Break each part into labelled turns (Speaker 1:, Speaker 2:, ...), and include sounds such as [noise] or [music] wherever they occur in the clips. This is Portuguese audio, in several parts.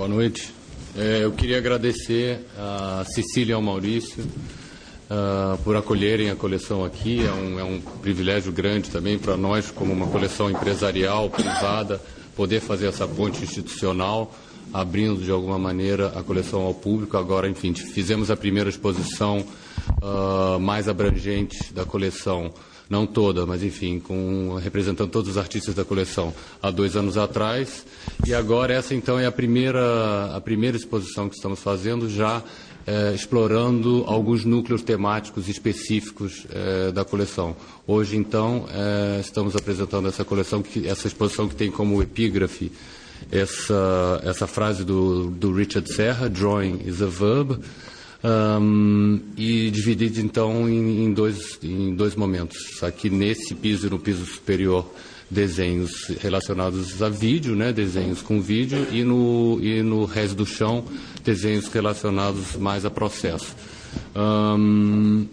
Speaker 1: Boa noite. É, eu queria agradecer a Cecília e ao Maurício uh, por acolherem a coleção aqui. É um, é um privilégio grande também para nós, como uma coleção empresarial, privada, poder fazer essa ponte institucional, abrindo de alguma maneira a coleção ao público. Agora, enfim, fizemos a primeira exposição uh, mais abrangente da coleção não toda, mas enfim, com, representando todos os artistas da coleção há dois anos atrás. E agora essa então é a primeira, a primeira exposição que estamos fazendo, já é, explorando alguns núcleos temáticos específicos é, da coleção. Hoje então é, estamos apresentando essa coleção, que, essa exposição que tem como epígrafe essa, essa frase do, do Richard Serra, Drawing is a Verb, um, e divididos então em, em, dois, em dois momentos. Aqui nesse piso e no piso superior desenhos relacionados a vídeo, né, desenhos com vídeo, e no, e no resto do chão desenhos relacionados mais a processo. Um,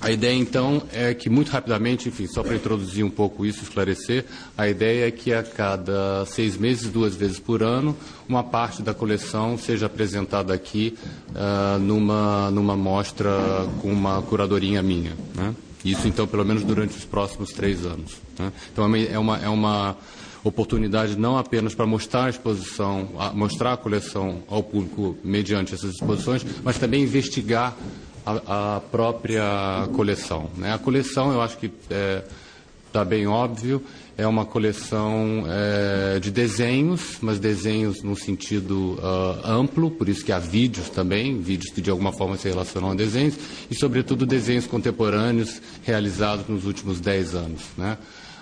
Speaker 1: a ideia, então, é que, muito rapidamente, enfim, só para introduzir um pouco isso, esclarecer, a ideia é que a cada seis meses, duas vezes por ano, uma parte da coleção seja apresentada aqui uh, numa, numa mostra com uma curadorinha minha. Né? Isso, então, pelo menos durante os próximos três anos. Né? Então, é uma, é uma oportunidade não apenas para mostrar a exposição, mostrar a coleção ao público mediante essas exposições, mas também investigar a, a própria coleção. Né? A coleção, eu acho que está é, tá bem óbvio, é uma coleção é, de desenhos, mas desenhos no sentido uh, amplo, por isso que há vídeos também, vídeos que de alguma forma se relacionam a desenhos, e sobretudo desenhos contemporâneos realizados nos últimos dez anos. Né?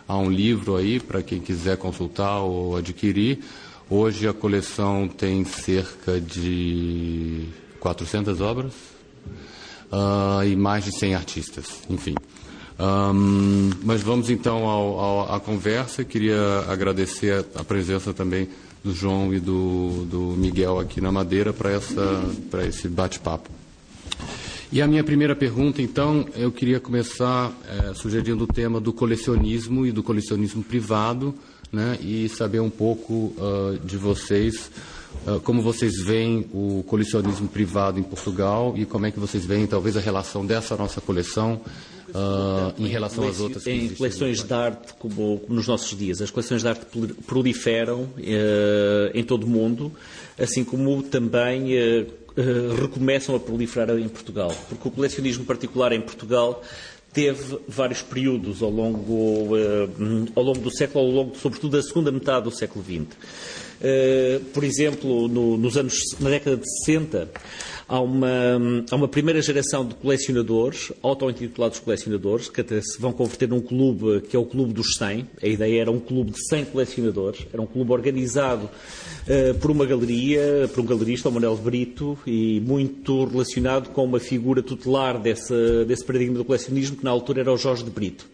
Speaker 1: Há um livro aí para quem quiser consultar ou adquirir. Hoje a coleção tem cerca de 400 obras, uh, e mais de 100 artistas, enfim. Um, mas vamos então ao, ao, à conversa. Queria agradecer a presença também do João e do, do Miguel aqui na Madeira para esse bate-papo. E a minha primeira pergunta, então, eu queria começar é, sugerindo o tema do colecionismo e do colecionismo privado, né, e saber um pouco uh, de vocês como vocês veem o colecionismo privado em Portugal e como é que vocês veem talvez a relação dessa nossa coleção uh, em relação às outras
Speaker 2: Em coleções de arte como, como, nos nossos dias. As coleções de arte proliferam uh, em todo o mundo, assim como também uh, recomeçam a proliferar em Portugal. Porque o colecionismo particular em Portugal teve vários períodos ao longo, ao longo do século, ao longo, sobretudo, da segunda metade do século XX. Eh, por exemplo, no, nos anos, na década de 60, há uma, há uma primeira geração de colecionadores, auto-intitulados colecionadores, que até se vão converter num clube que é o Clube dos 100. A ideia era um clube de 100 colecionadores. Era um clube organizado uh, por uma galeria, por um galerista, o Manuel Brito, e muito relacionado com uma figura tutelar desse, desse paradigma do colecionismo, que na altura era o Jorge de Brito.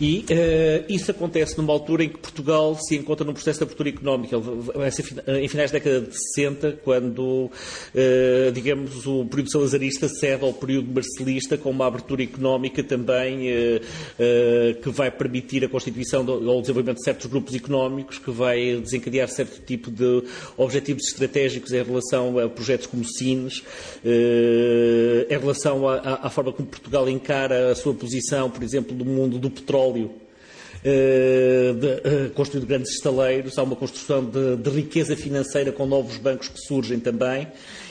Speaker 2: E uh, isso acontece numa altura em que Portugal se encontra num processo de abertura económica. Ser em finais da década de 60, quando, uh, digamos, o período salazarista cede ao período marcelista com uma abertura económica também uh, que vai permitir a constituição ou o desenvolvimento de certos grupos económicos, que vai desencadear certo tipo de objetivos estratégicos em relação a projetos como Sines, em relação à, à forma como Portugal encara a sua posição, por exemplo, do mundo do petróleo petróleo, eh, de, eh, construindo grandes estaleiros, há uma construção de, de, riqueza financeira com novos bancos que surgem também,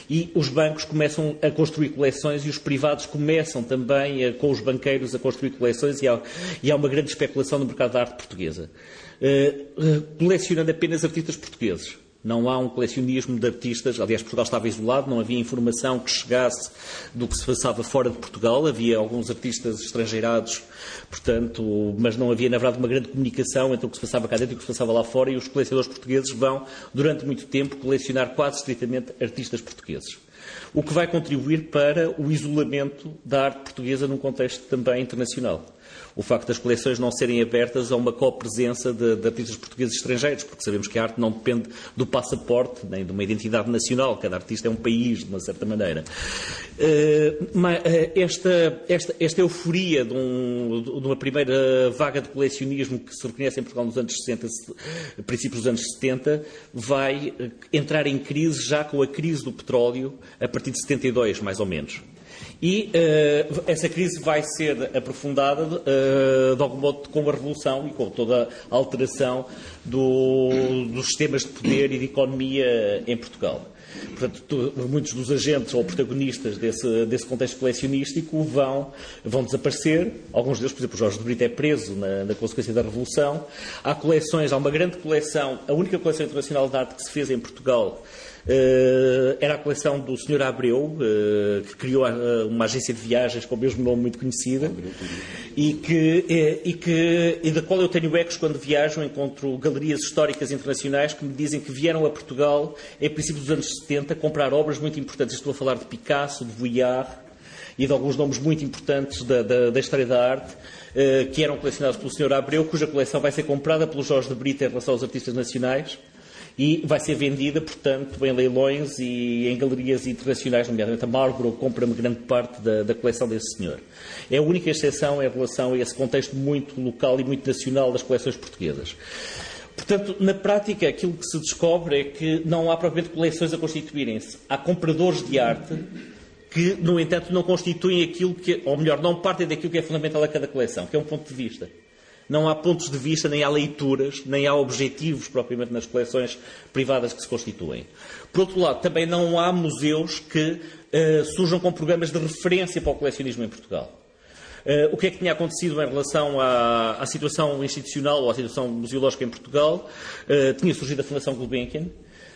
Speaker 2: e os bancos começam a construir coleções e os privados começam também, com os banqueiros, a construir coleções, e há, e há, uma grande especulação no mercado da arte portuguesa. Uh, colecionando apenas artistas portugueses. Não há um colecionismo de artistas. Aliás, Portugal estava isolado, não havia informação que chegasse do que se passava fora de Portugal. Havia alguns artistas estrangeirados, portanto, mas não havia, na verdade, uma grande comunicação entre o que se passava cá dentro e o que se passava lá fora. E os colecionadores portugueses vão, durante muito tempo, colecionar quase estritamente artistas portugueses. O que vai contribuir para o isolamento da arte portuguesa num contexto também internacional. O facto das coleções não serem abertas a uma copresença de, de artistas portugueses e estrangeiros, porque sabemos que a arte não depende do passaporte nem de uma identidade nacional, cada artista é um país, de uma certa maneira. Uh, esta, esta, esta euforia de, um, de, uma primeira vaga de colecionismo que se reconhece em Portugal nos anos 60, princípios dos anos 70, vai eh, entrar em crise já com a crise do petróleo a partir de 72, mais ou menos. E uh, essa crise vai ser aprofundada, uh, de algum modo, com a revolução e com toda a alteração do, dos sistemas de poder e de economia em Portugal. Portanto, muitos dos agentes ou protagonistas desse, desse contexto colecionístico vão, vão desaparecer. Alguns deles, por exemplo, Jorge de Brito é preso na, na, consequência da Revolução. Há coleções, há uma grande coleção, a única coleção internacional de arte que se fez em Portugal era a coleção do Sr. Abreu, uh, que criou uh, uma agência de viagens com o mesmo nome muito conhecida e, que, e, que, e da qual eu tenho ecos quando viajo, encontro galerias históricas internacionais que me dizem que vieram a Portugal em princípio dos anos 70 comprar obras muito importantes. Estou a falar de Picasso, de Vuillard e de alguns nomes muito importantes da, da, da história da arte que eram colecionados pelo Sr. Abreu, cuja coleção vai ser comprada pelo Jorge de Brito em relação aos artistas nacionais e vai ser vendida, portanto, em leilões e em galerias internacionais, nomeadamente a Marlborough compra-me grande parte da, da, coleção desse senhor. É a única exceção em relação a esse contexto muito local e muito nacional das coleções portuguesas. Portanto, na prática, aquilo que se descobre é que não há propriamente coleções a constituírem-se. Há compradores de arte que, no entanto, não constituem aquilo que, ou melhor, não partem daquilo que é fundamental a cada coleção, que é um ponto de vista não há pontos de vista, nem há leituras, nem há objetivos propriamente nas coleções privadas que se constituem. Por outro lado, também não há museus que uh, surjam com programas de referência para o colecionismo em Portugal. Uh, o que é que tinha acontecido em relação à, à, situação institucional ou à situação museológica em Portugal? Uh, tinha surgido a Fundação Gulbenkian.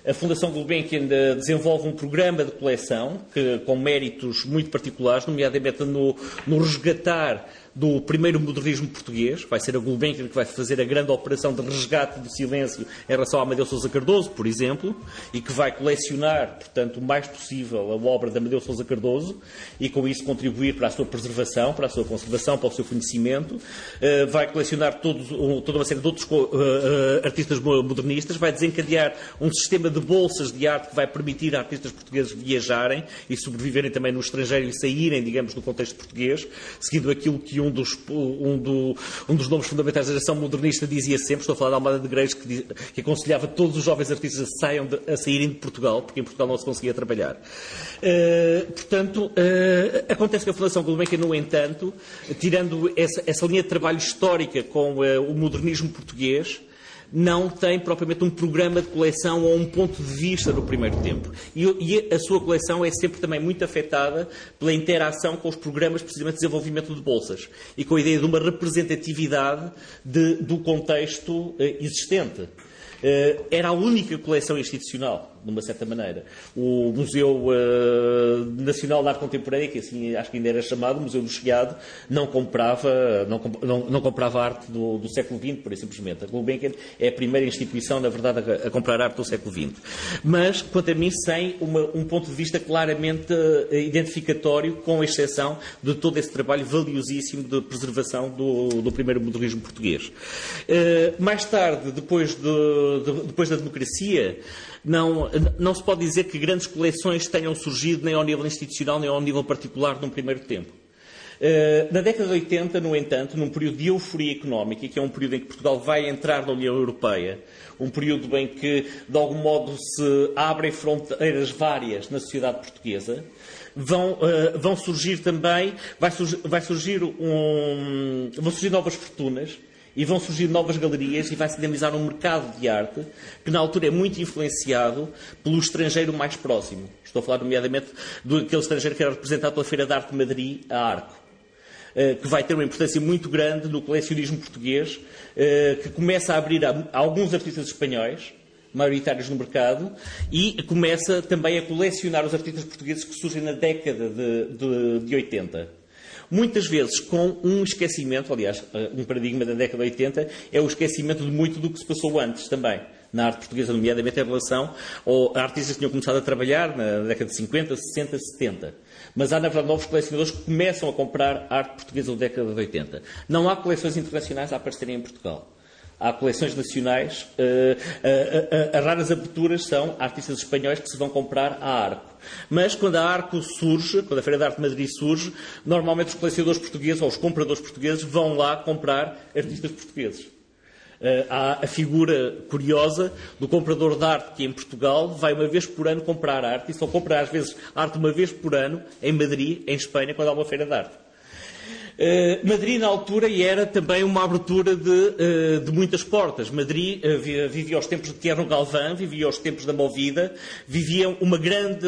Speaker 2: A Fundação Gulbenkian desenvolve um programa de coleção que, com méritos muito particulares, nomeadamente no, no resgatar do primeiro modernismo português. Vai ser a Gulbenkian que vai fazer a grande operação de resgate do silêncio em relação a Amadeu Sousa Cardoso, por exemplo, e que vai colecionar, portanto, o mais possível a obra de Amadeu Sousa Cardoso e com isso contribuir para a sua preservação, para a sua conservação, para o seu conhecimento. Uh, vai colecionar todos, toda uma série de outros uh, artistas modernistas, vai desencadear um sistema de bolsas de arte que vai permitir a artistas portugueses viajarem e sobreviverem também no estrangeiro e saírem, digamos, do contexto português, seguindo aquilo que um dos, um, do, um dos nomes fundamentais da geração modernista dizia sempre, estou a falar da Almada de Greiros, que, que aconselhava todos os jovens artistas a, saiam de, a saírem de Portugal, porque em Portugal não se conseguia trabalhar. Uh, portanto, uh, acontece que a Fundação Gulbenkian, no entanto, tirando essa, essa linha de trabalho histórica com uh, o modernismo português, não tem propriamente um programa de coleção ou um ponto de vista do primeiro tempo. E, e, a sua coleção é sempre também muito afetada pela interação com os programas precisamente de desenvolvimento de bolsas e com a ideia de uma representatividade de, do contexto eh, existente. Eh, era a única coleção institucional de uma certa maneira. O Museu uh, Nacional de Arte Contemporânea, que assim acho que ainda era chamado, o Museu do Chiado, não comprava, não, não, não comprava arte do, do, século XX, por simplesmente. A Gulbenkian é a primeira instituição, na verdade, a, a, comprar arte do século XX. Mas, quanto a mim, sem uma, um ponto de vista claramente uh, identificatório, com exceção de todo esse trabalho valiosíssimo de preservação do, do primeiro modernismo português. Uh, mais tarde, depois, de, de, depois da democracia, não, não se pode dizer que grandes coleções tenham surgido nem ao nível institucional nem ao nível particular num primeiro tempo. Eh, na década de 80, no entanto, num período de euforia económica, que é um período em que Portugal vai entrar na União Europeia, um período em que, de algum modo, se abrem fronteiras várias na sociedade portuguesa, vão, uh, vão surgir também, vai, surgir, vai surgir um, vão surgir novas fortunas, e vão surgir novas galerias e vai se dinamizar um mercado de arte que, na altura, é muito influenciado pelo estrangeiro mais próximo. Estou a falar, nomeadamente, daquele estrangeiro que era representado pela Feira de Arte de Madrid, a Arco eh, que vai ter uma importância muito grande no colecionismo português, eh, que começa a abrir a alguns artistas espanhóis, maioritários no mercado, e começa também a colecionar os artistas portugueses que surgem na década de, de, de 80 muitas vezes com um esquecimento, aliás, eh, um paradigma da década de 80 é o esquecimento de muito do que se passou antes também. na arte portuguesa, nomeadamente em relação a artistas que tinham começado a trabalhar na década de 50, 60, 70. Mas há, na verdade, novos colecionadores que começam a comprar arte portuguesa da década de 80. Não há coleções internacionais a aparecerem em Portugal. Há coleções nacionais. Uh, uh, uh, as raras aberturas são artistas espanhóis que se vão comprar a Arco. Mas quando a Arco surge, quando a Feira de Arte de Madrid surge, normalmente os colecionadores portugueses ou os compradores portugueses vão lá comprar artistas portugueses. Há a figura curiosa do comprador de arte que em Portugal vai uma vez por ano comprar arte e só compra às vezes arte uma vez por ano em Madrid, em Espanha, quando há uma feira de arte. Uh, Madrid, na altura, era também uma abertura de, uh, de muitas portas. Madrid uh, vivia os tempos de Tierno Galvão, vivia os tempos da Movida, vivia uma grande,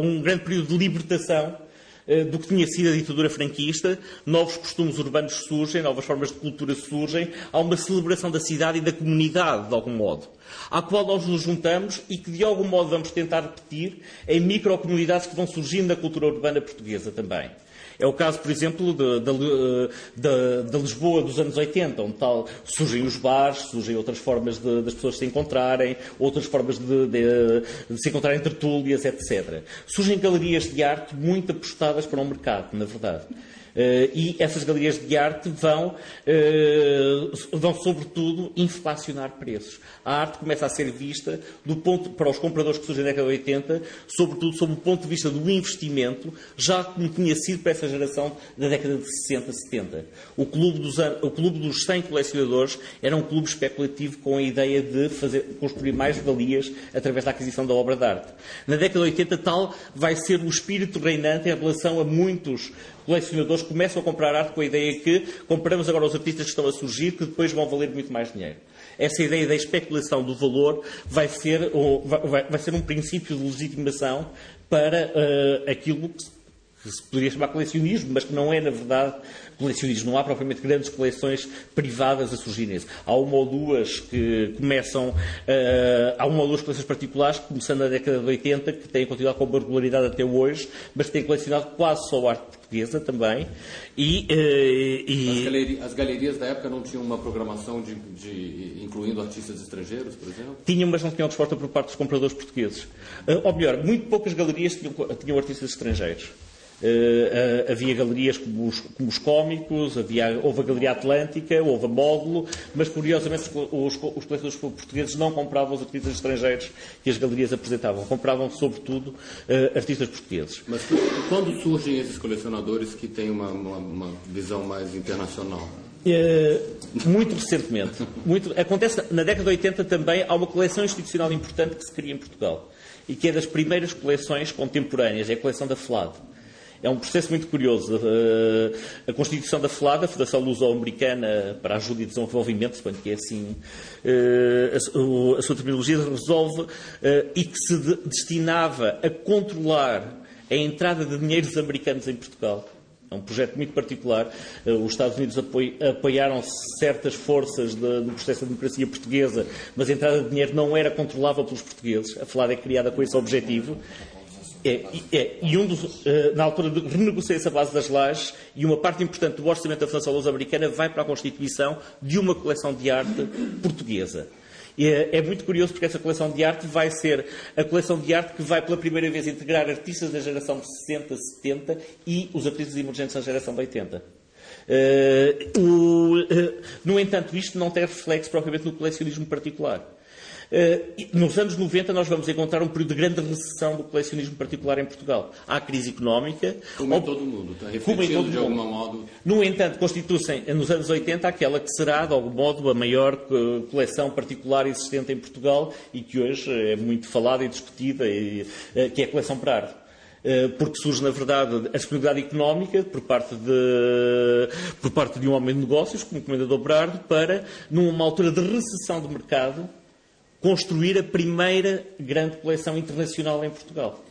Speaker 2: um grande período de libertação eh, do que tinha sido a ditadura franquista, novos costumes urbanos surgem, novas formas de cultura surgem, há uma celebração da cidade e da comunidade, de algum modo, à qual nós nos juntamos e que de algum modo vamos tentar repetir em microcomunidades que vão surgindo na cultura urbana portuguesa também. É o caso, por exemplo, da Lisboa dos anos 80, onde tal surgem os bares, surgem outras formas de, das pessoas se encontrarem, outras formas de, de, de se encontrarem tertúlias, etc. Surgem galerias de arte muito apostadas para o mercado, na verdade. Uh, e essas galerias de arte vão, uh, vão, sobretudo, inflacionar preços. A arte começa a ser vista, do ponto, para os compradores que surgem na década de 80, sobretudo sob o ponto de vista do investimento, já como tinha sido para essa geração da década de 60, 70. O clube dos, o clube dos 100 colecionadores era um clube especulativo com a ideia de fazer, construir mais valias através da aquisição da obra de arte. Na década de 80, tal vai ser o espírito reinante em relação a muitos colecionadores começam a comprar arte com a ideia que compramos agora os artistas que estão a surgir, que depois vão valer muito mais dinheiro. Essa ideia da especulação do valor vai ser, vai, vai ser um princípio de legitimação para uh, aquilo que se poderia chamar colecionismo, mas que não é, na verdade, colecionismo. Não há propriamente grandes coleções privadas a surgir nisso. Há uma ou duas que começam, uh, há uma ou duas coleções particulares, começando na década de 80, que têm continuado com uma regularidade até hoje, mas têm colecionado quase só arte portuguesa também. E, uh,
Speaker 1: e... As, galeri as, galerias da época não tinham uma programação de, de, incluindo artistas estrangeiros, por exemplo?
Speaker 2: Tinham, mas não tinham resposta por parte dos compradores portugueses. Uh, ou melhor, muito poucas galerias tinham, tinham artistas estrangeiros. Uh, havia galerias como os, como os cómicos, havia, houve a Galeria Atlântica, houve a Módulo, mas curiosamente os, os, colecionadores portugueses não compravam os artistas estrangeiros que as galerias apresentavam, compravam sobretudo uh, artistas portugueses.
Speaker 1: Mas quando surgem esses colecionadores que têm uma, uma, uma visão mais internacional?
Speaker 2: Uh, muito recentemente. Muito, acontece na década de 80 também há uma coleção institucional importante que se cria em Portugal e que é das primeiras coleções contemporâneas, é a coleção da FLAD é um processo muito curioso. Eh, a Constituição da FLAD, a Fundação Luso-Americana para a Ajuda e Desenvolvimento, suponho que é assim eh, a sua terminologia, resolve eh, e que se destinava a controlar a entrada de dinheiros americanos em Portugal. É um projeto muito particular. Os Estados Unidos apoiaram certas forças no processo da democracia portuguesa, mas a entrada de dinheiro não era controlável pelos portugueses. A FLAD é criada com esse objetivo é, é, e um dos, uh, na altura de renegocia-se a base das lajes e uma parte importante do orçamento da Fundação Luso-Americana vai para a constituição de uma coleção de arte portuguesa. É, é, muito curioso porque essa coleção de arte vai ser a coleção de arte que vai pela primeira vez integrar artistas da geração de 60, 70 e os artistas emergentes da geração de 80. Uh, eh, o, uh, no entanto, isto não tem reflexo propriamente no colecionismo particular. Eh, nos anos 90 nós vamos encontrar um período de grande recessão do colecionismo particular em Portugal. Há crise económica.
Speaker 1: Como em todo o mundo, está refletindo de algum modo.
Speaker 2: No entanto, constitui-se nos anos 80 aquela que será, de algum modo, a maior eh, coleção particular existente em Portugal e que hoje é muito falada e discutida, e, eh, que é a coleção arte porque surge, na verdade, a disponibilidade económica por parte de, por parte de um homem de negócios, como o Comendador Berardo, para, numa altura de recessão de mercado, construir a primeira grande coleção internacional em Portugal.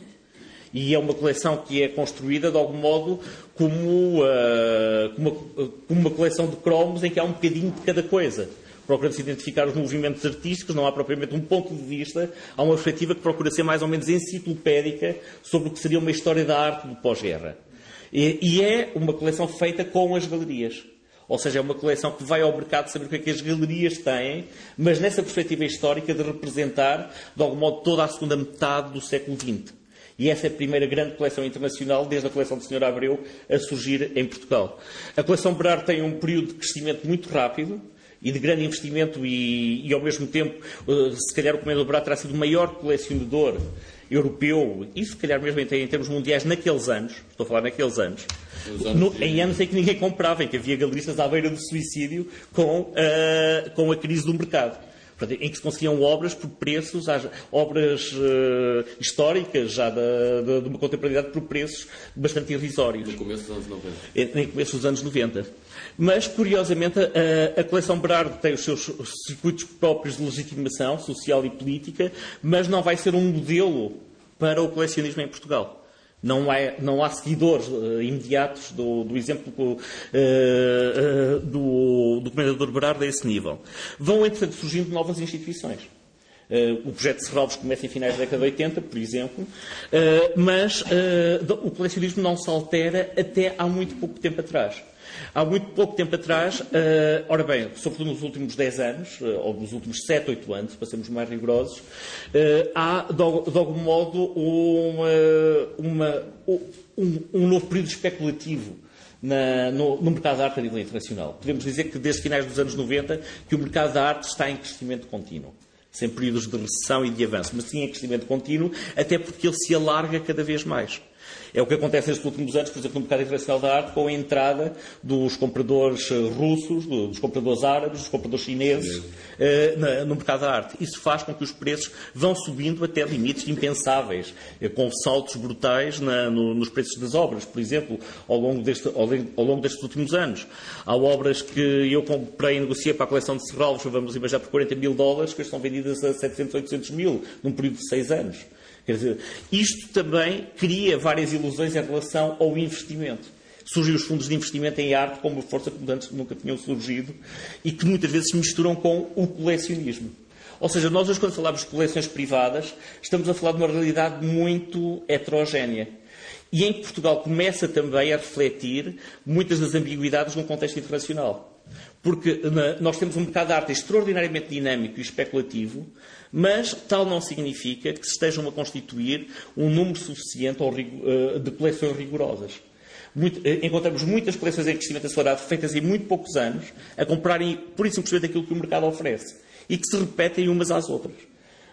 Speaker 2: E é uma coleção que é construída, de algum modo, como, uh, como, uma, como uma coleção de cromos em que há um bocadinho de cada coisa procura-se identificar os movimentos artísticos, não há propriamente um ponto de vista, há uma perspectiva que procura ser mais ou menos enciclopédica sobre o que seria uma história da arte do pós-guerra. E, e, é uma coleção feita com as galerias. Ou seja, é uma coleção que vai ao mercado saber o que é que as galerias têm, mas nessa perspectiva histórica de representar, de algum modo, toda a segunda metade do século XX. E essa é a primeira grande coleção internacional, desde a coleção do Sr. Abreu, a surgir em Portugal. A coleção Berard tem um período de crescimento muito rápido, e de grande investimento e, e, ao mesmo tempo, eh, se calhar o Comendador Berard terá sido o maior colecionador europeu e se calhar mesmo em termos mundiais naqueles anos, estou a falar naqueles anos, no, em anos em que ninguém comprava, em que havia galeristas à beira do suicídio com, uh, com a crise do mercado. Portanto, em que se conseguiam obras por preços, obras uh, históricas já da, da, de uma contemporaneidade por preços bastante irrisórios.
Speaker 1: No começo dos anos 90.
Speaker 2: No começo dos anos 90. Mas, curiosamente, a, a coleção Berardo tem os seus circuitos próprios de legitimação social e política, mas não vai ser um modelo para o colecionismo em Portugal. Não há, não há seguidores uh, imediatos do, do exemplo uh, uh, do, do Comendador Berardo a esse nível. Vão, entretanto, surgindo novas instituições. o projeto de Serralves começa em finais da década de 80, por exemplo, mas o colecionismo não se altera até há muito pouco tempo atrás. Há muito pouco tempo atrás, uh, ora bem, sobretudo nos últimos 10 anos, uh, ou nos últimos 7, 8 anos, para sermos mais rigorosos, uh, há, de, algum modo, uma, um, um, novo período especulativo na, no, no, mercado da arte a nível internacional. Podemos dizer que desde finais dos anos 90 que o mercado da arte está em crescimento contínuo. Sem períodos de recessão e de avanço, mas sim em crescimento contínuo, até porque ele se alarga cada vez mais. É o que acontece nestes últimos anos, por exemplo, no mercado internacional da arte, com a entrada dos compradores eh, russos, dos compradores árabes, dos compradores chineses uh, no mercado da arte. Isso faz com que os preços vão subindo até limites impensáveis, uh, com saltos brutais na, no, nos preços das obras, por exemplo, ao longo, deste, ao, ao longo, destes últimos anos. Há obras que eu comprei e negociei para a coleção de Serralves, vamos imaginar, por 40 mil dólares, que são vendidas a 700, 800 mil, num período de seis anos. Dizer, isto também cria várias ilusões em relação ao investimento. Surgem os fundos de investimento em arte como uma força que antes nunca tinham surgido e que muitas vezes se misturam com o colecionismo. Ou seja, nós hoje quando falamos de coleções privadas, estamos a falar de uma realidade muito heterogénea. E em que Portugal começa também a refletir muitas das ambiguidades num contexto internacional. Porque nós temos um mercado de arte extraordinariamente dinâmico e especulativo, mas tal não significa que se estejam a constituir um número suficiente eh, de coleções rigorosas. Muito, eh, encontramos muitas coleções em crescimento acelerado feitas em muito poucos anos a comprarem pura e simplesmente aquilo que o mercado oferece e que se repetem umas às outras.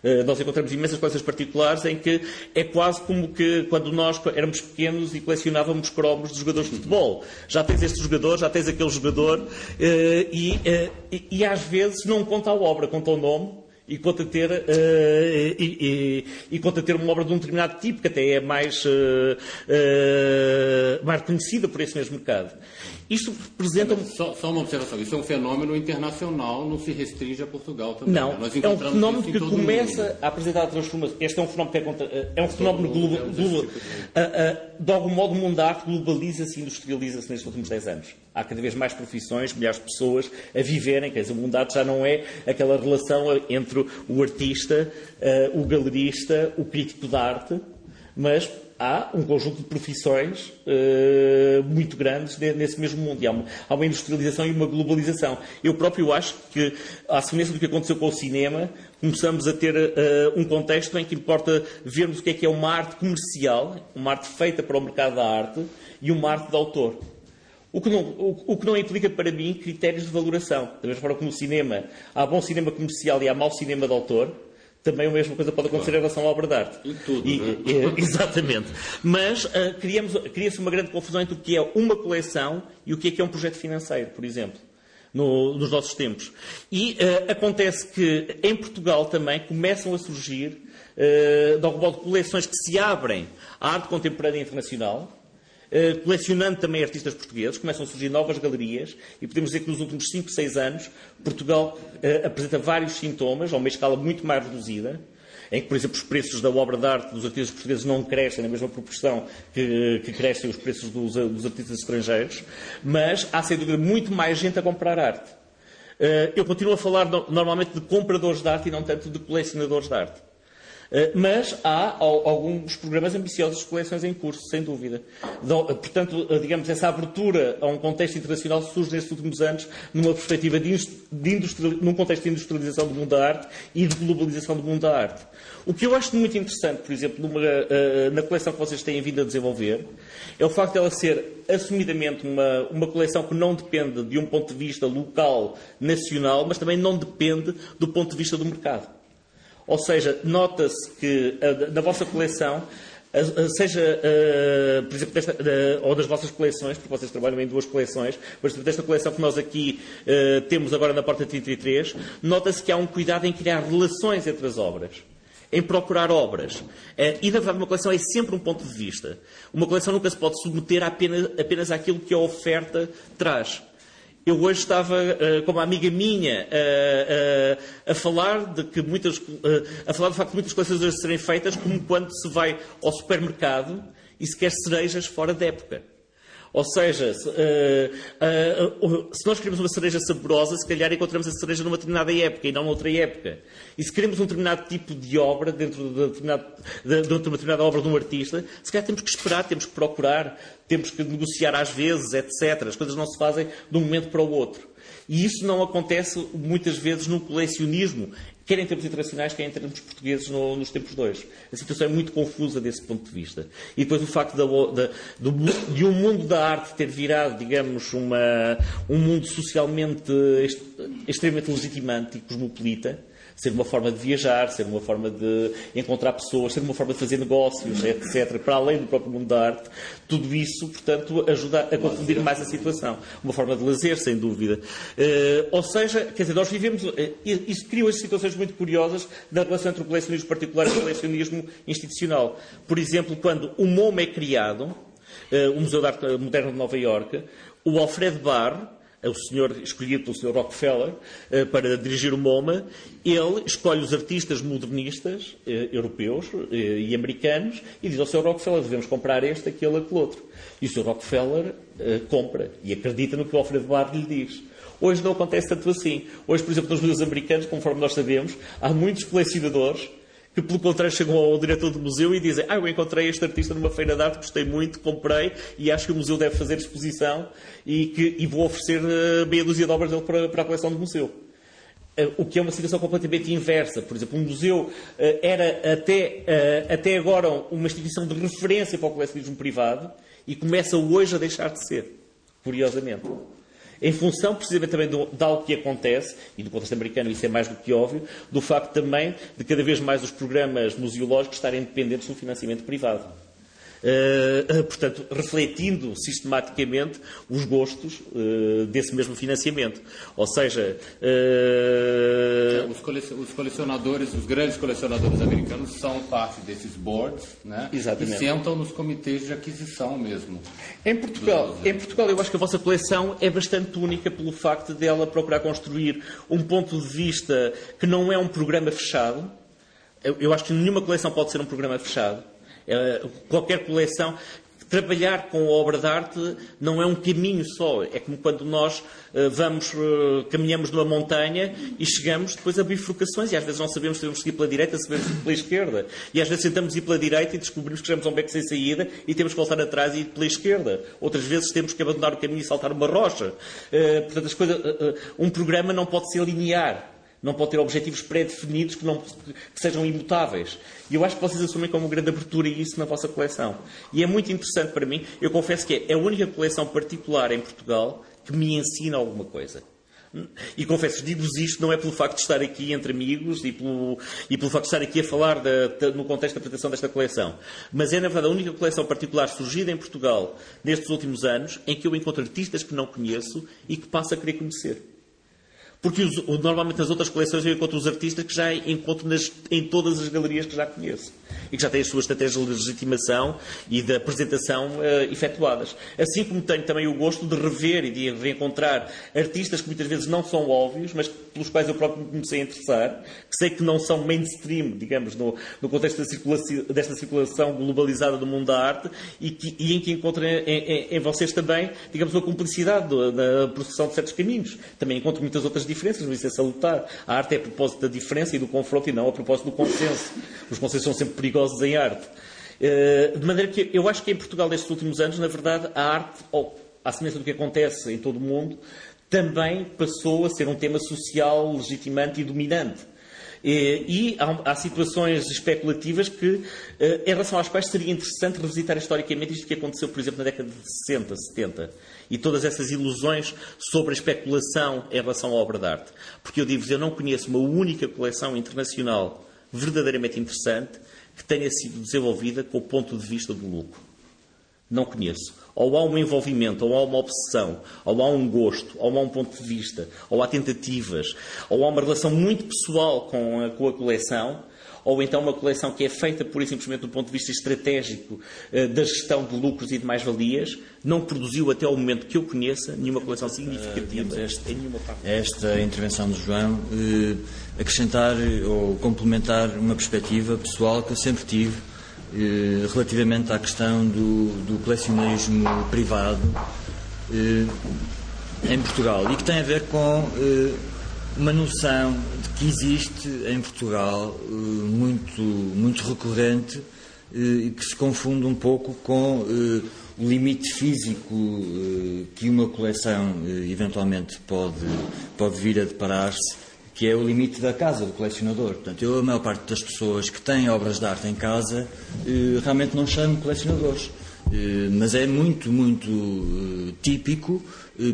Speaker 2: Eh, nós encontramos imensas coleções particulares em que é quase como que quando nós éramos pequenos e colecionávamos cromos de jogadores de futebol. Já tens este jogador, já tens aquele jogador e, e, e às vezes não conta a obra, conta o nome e conta ter, uh, e, e, e, ter uma obra de um determinado tipo, que até é mais, uh, uh, mais conhecida por esse mesmo mercado. Isto representa.
Speaker 1: Só, só, uma observação: isso é um fenómeno internacional, não se restringe a Portugal também.
Speaker 2: Não, né? é um fenómeno que começa a apresentar a transformação. Este é um fenómeno, que é, é um fenómeno global. Tipo de algum modo, o mundo da arte globaliza-se e industrializa-se nestes últimos 10 anos. Há cada vez mais profissões, milhares de pessoas a viverem. Quer dizer, o mundo da arte já não é aquela relação entre o artista, o galerista, o crítico de arte, mas há um conjunto de profissões uh, muito grandes nesse mesmo mundo. Há uma, há uma, industrialização e uma globalização. Eu próprio acho que, à semelhança do que aconteceu com o cinema, começamos a ter uh, um contexto em que importa vermos o que é que é uma arte comercial, uma arte feita para o mercado da arte e uma arte de autor. O que, não, o, o que não implica para mim critérios de valoração. Da mesma forma que no cinema há bom cinema comercial e há mau cinema de autor, também a mesma coisa pode acontecer claro. em relação à obra de arte.
Speaker 1: E tudo.
Speaker 2: E,
Speaker 1: né? [laughs]
Speaker 2: exatamente. Mas uh, cria-se uma grande confusão entre o que é uma coleção e o que é que é um projeto financeiro, por exemplo. No, nos nossos tempos. E uh, acontece que em Portugal também começam a surgir, uh, de algum modo, coleções que se abrem à arte contemporânea internacional, colecionando também artistas portugueses, começam a surgir novas galerias e podemos dizer que nos últimos 5, 6 anos Portugal uh, apresenta vários sintomas, a uma escala muito mais reduzida, em que, por exemplo, os preços da obra de arte dos artistas portugueses não crescem na mesma proporção que, que crescem os preços dos, dos, artistas estrangeiros, mas há, sem dúvida, muito mais gente a comprar arte. Uh, eu continuo a falar no, normalmente de compradores de arte e não tanto de colecionadores de arte. Eh, mas há alguns programas ambiciosos de coleções em curso, sem dúvida. Portanto, eh, digamos, essa abertura a um contexto internacional surge nestes últimos anos numa perspectiva de, de num contexto de industrialização do mundo da arte e de globalização do mundo da arte. O que eu acho muito interessante, por exemplo, numa, na coleção que vocês têm vindo a desenvolver, é o facto de ela ser assumidamente uma, uma coleção que não depende de um ponto de vista local, nacional, mas também não depende do ponto de vista do mercado. Ou seja, nota-se que na vossa coleção seja, uh, por exemplo, desta, ou das vossas coleções, porque vocês trabalham em duas coleções, mas desta coleção que nós aqui temos agora na Porta 33, nota-se que há um cuidado em criar relações entre as obras em procurar obras. E, na verdade, uma coleção é sempre um ponto de vista. Uma coleção nunca se pode submeter apenas, apenas àquilo que a oferta traz. Eu hoje estava uh, com uma amiga minha uh, uh, a falar de que muitas, a falar do facto de muitas coleções hoje serem feitas como quando se vai ao supermercado e se quer cerejas fora da época. Ou seja, se, uh, uh, se, nós queremos uma cereja saborosa, se calhar encontramos a cereja numa determinada época e não noutra época. E se queremos um determinado tipo de obra, dentro de, determinado, de, de uma determinada obra de um artista, se calhar temos que esperar, temos que procurar, temos que negociar às vezes, etc. As coisas não se fazem de um momento para o outro. E isso não acontece muitas vezes no colecionismo quer em termos internacionais, quer em termos portugueses no, nos tempos dois. A situação é muito confusa desse ponto de vista. E depois o facto de um mundo da arte ter virado, digamos, uma, um mundo socialmente extremamente legitimante e cosmopolita, ser uma forma de viajar, ser uma forma de encontrar pessoas, ser uma forma de fazer negócios, etc., para além do próprio mundo da arte, tudo isso, portanto, ajuda a confundir mais a situação. Uma forma de lazer, sem dúvida. Uh, ou seja, quer dizer, nós vivemos. Uh, isso criou as situações muito curiosas na relação entre o colecionismo particular e o colecionismo institucional. Por exemplo, quando o MoMA é criado, uh, o Museu de Arte Moderna de Nova Iorque, o Alfred Barr, o senhor escolhido pelo Sr. Rockefeller eh, para dirigir o MoMA, ele escolhe os artistas modernistas eh, europeus eh, e americanos e diz ao Sr. Rockefeller, devemos comprar este, aquele, aquele outro. E o Sr. Rockefeller compra e acredita no que o Alfred Barr lhe diz. Hoje não acontece tanto assim. Hoje, por exemplo, nos museus americanos, conforme nós sabemos, há muitos colecionadores que pelo contrário chegam ao diretor do museu e dizem ah, eu encontrei este artista numa feira de arte, gostei muito, comprei e acho que o museu deve fazer exposição e, que, e vou oferecer uh, meia dúzia de obras dele para, para a coleção do museu. Uh, o que é uma situação completamente inversa. Por exemplo, um museu uh, era até, até agora uma instituição de referência para o colecionismo privado e começa hoje a deixar de ser, curiosamente em função precisamente também do, de algo que acontece, e do contexto americano isso é mais do que óbvio, do facto também de cada vez mais os programas museológicos estarem dependentes do financiamento privado. Uh, portanto, refletindo sistematicamente os gostos uh, desse mesmo financiamento. Ou seja,
Speaker 1: os, colecionadores, os grandes colecionadores americanos são parte desses boards, né?
Speaker 2: Exatamente.
Speaker 1: E sentam nos comitês de aquisição mesmo.
Speaker 2: Em Portugal, em Portugal, eu acho que a vossa coleção é bastante única pelo facto de ela procurar construir um ponto de vista que não é um programa fechado. Eu, eu acho que nenhuma coleção pode ser um programa fechado qualquer coleção. Trabalhar com obra de arte não é um caminho só. É como quando nós uh, vamos, uh, caminhamos numa montanha e chegamos depois a bifurcações e às vezes não sabemos se devemos seguir pela direita, se devemos seguir pela esquerda. E às vezes tentamos ir pela direita e descobrimos que chegamos a um beco sem saída e temos que voltar atrás e ir pela esquerda. Outras vezes temos que abandonar o caminho e saltar uma rocha. Portanto, as coisas, um programa não pode ser linear não pode ter objetivos pré-definidos que, que, sejam imutáveis. E eu acho que vocês assumem como grande abertura isso na vossa coleção. E é muito interessante para mim. Eu confesso que é a única coleção particular em Portugal que me ensina alguma coisa. E confesso, digo-vos isto não é pelo facto de estar aqui entre amigos e pelo, e pelo facto de estar aqui a falar no contexto da apresentação desta coleção, mas é, na verdade, a única coleção particular surgida em Portugal nestes últimos anos em que eu encontro artistas que não conheço e que passo a querer conhecer. Porque os, normalmente nas outras coleções eu encontro os artistas que já encontro nas, em todas as galerias que já conheço. e que já têm as suas estratégias de legitimação e de apresentação uh, efetuadas. Assim como tenho também o gosto de rever e de reencontrar artistas que muitas vezes não são óbvios, mas pelos quais eu próprio me comecei a interessar, que sei que não são mainstream, digamos, no, no contexto da circulação, desta circulação globalizada do mundo da arte e, que, e em que encontro em, em, em, vocês também, digamos, uma cumplicidade da processão de certos caminhos. Também encontro muitas outras diferenças, mas isso é salutar. A arte é a propósito da diferença e do confronto e não a propósito do consenso. Os consensos são sempre perigosos em arte. Eh, de maneira que eu acho que em Portugal, nestes últimos anos, na verdade, a arte, à semelhança do que acontece em todo o mundo, também passou a ser um tema social legitimante e dominante. E há, há situações especulativas que, eh, em relação às quais seria interessante revisitar historicamente isto que aconteceu, por exemplo, na década de 60, 70. E todas essas ilusões sobre a especulação em relação à obra de arte. Porque eu digo-vos, eu não conheço uma única coleção internacional verdadeiramente interessante que tenha sido desenvolvida com o ponto de vista do lucro. Não conheço. Ou há um envolvimento, ou há uma obsessão, ou há um gosto, ou há um ponto de vista, ou há tentativas, ou há uma relação muito pessoal com a, com a coleção, ou então uma coleção que é feita pura e simplesmente do ponto de vista estratégico uh, da gestão de lucros e de mais-valias, não produziu até ao momento que eu conheça nenhuma coleção significativa uh,
Speaker 3: esta, em nenhuma parte. Esta intervenção do João uh, acrescentar ou complementar uma perspectiva pessoal que eu sempre tive eh, relativamente à questão do, do colecionismo privado eh, em Portugal e que tem a ver com eh, uma noção que existe em Portugal muito, muito recorrente e que se confunde um pouco com o limite físico que uma coleção eventualmente pode, pode vir a deparar-se que é o limite da casa do colecionador. Portanto, eu, a maior parte das pessoas que têm obras de arte em casa, eh, realmente não chamo colecionadores. Eh, mas é muito, muito eh, típico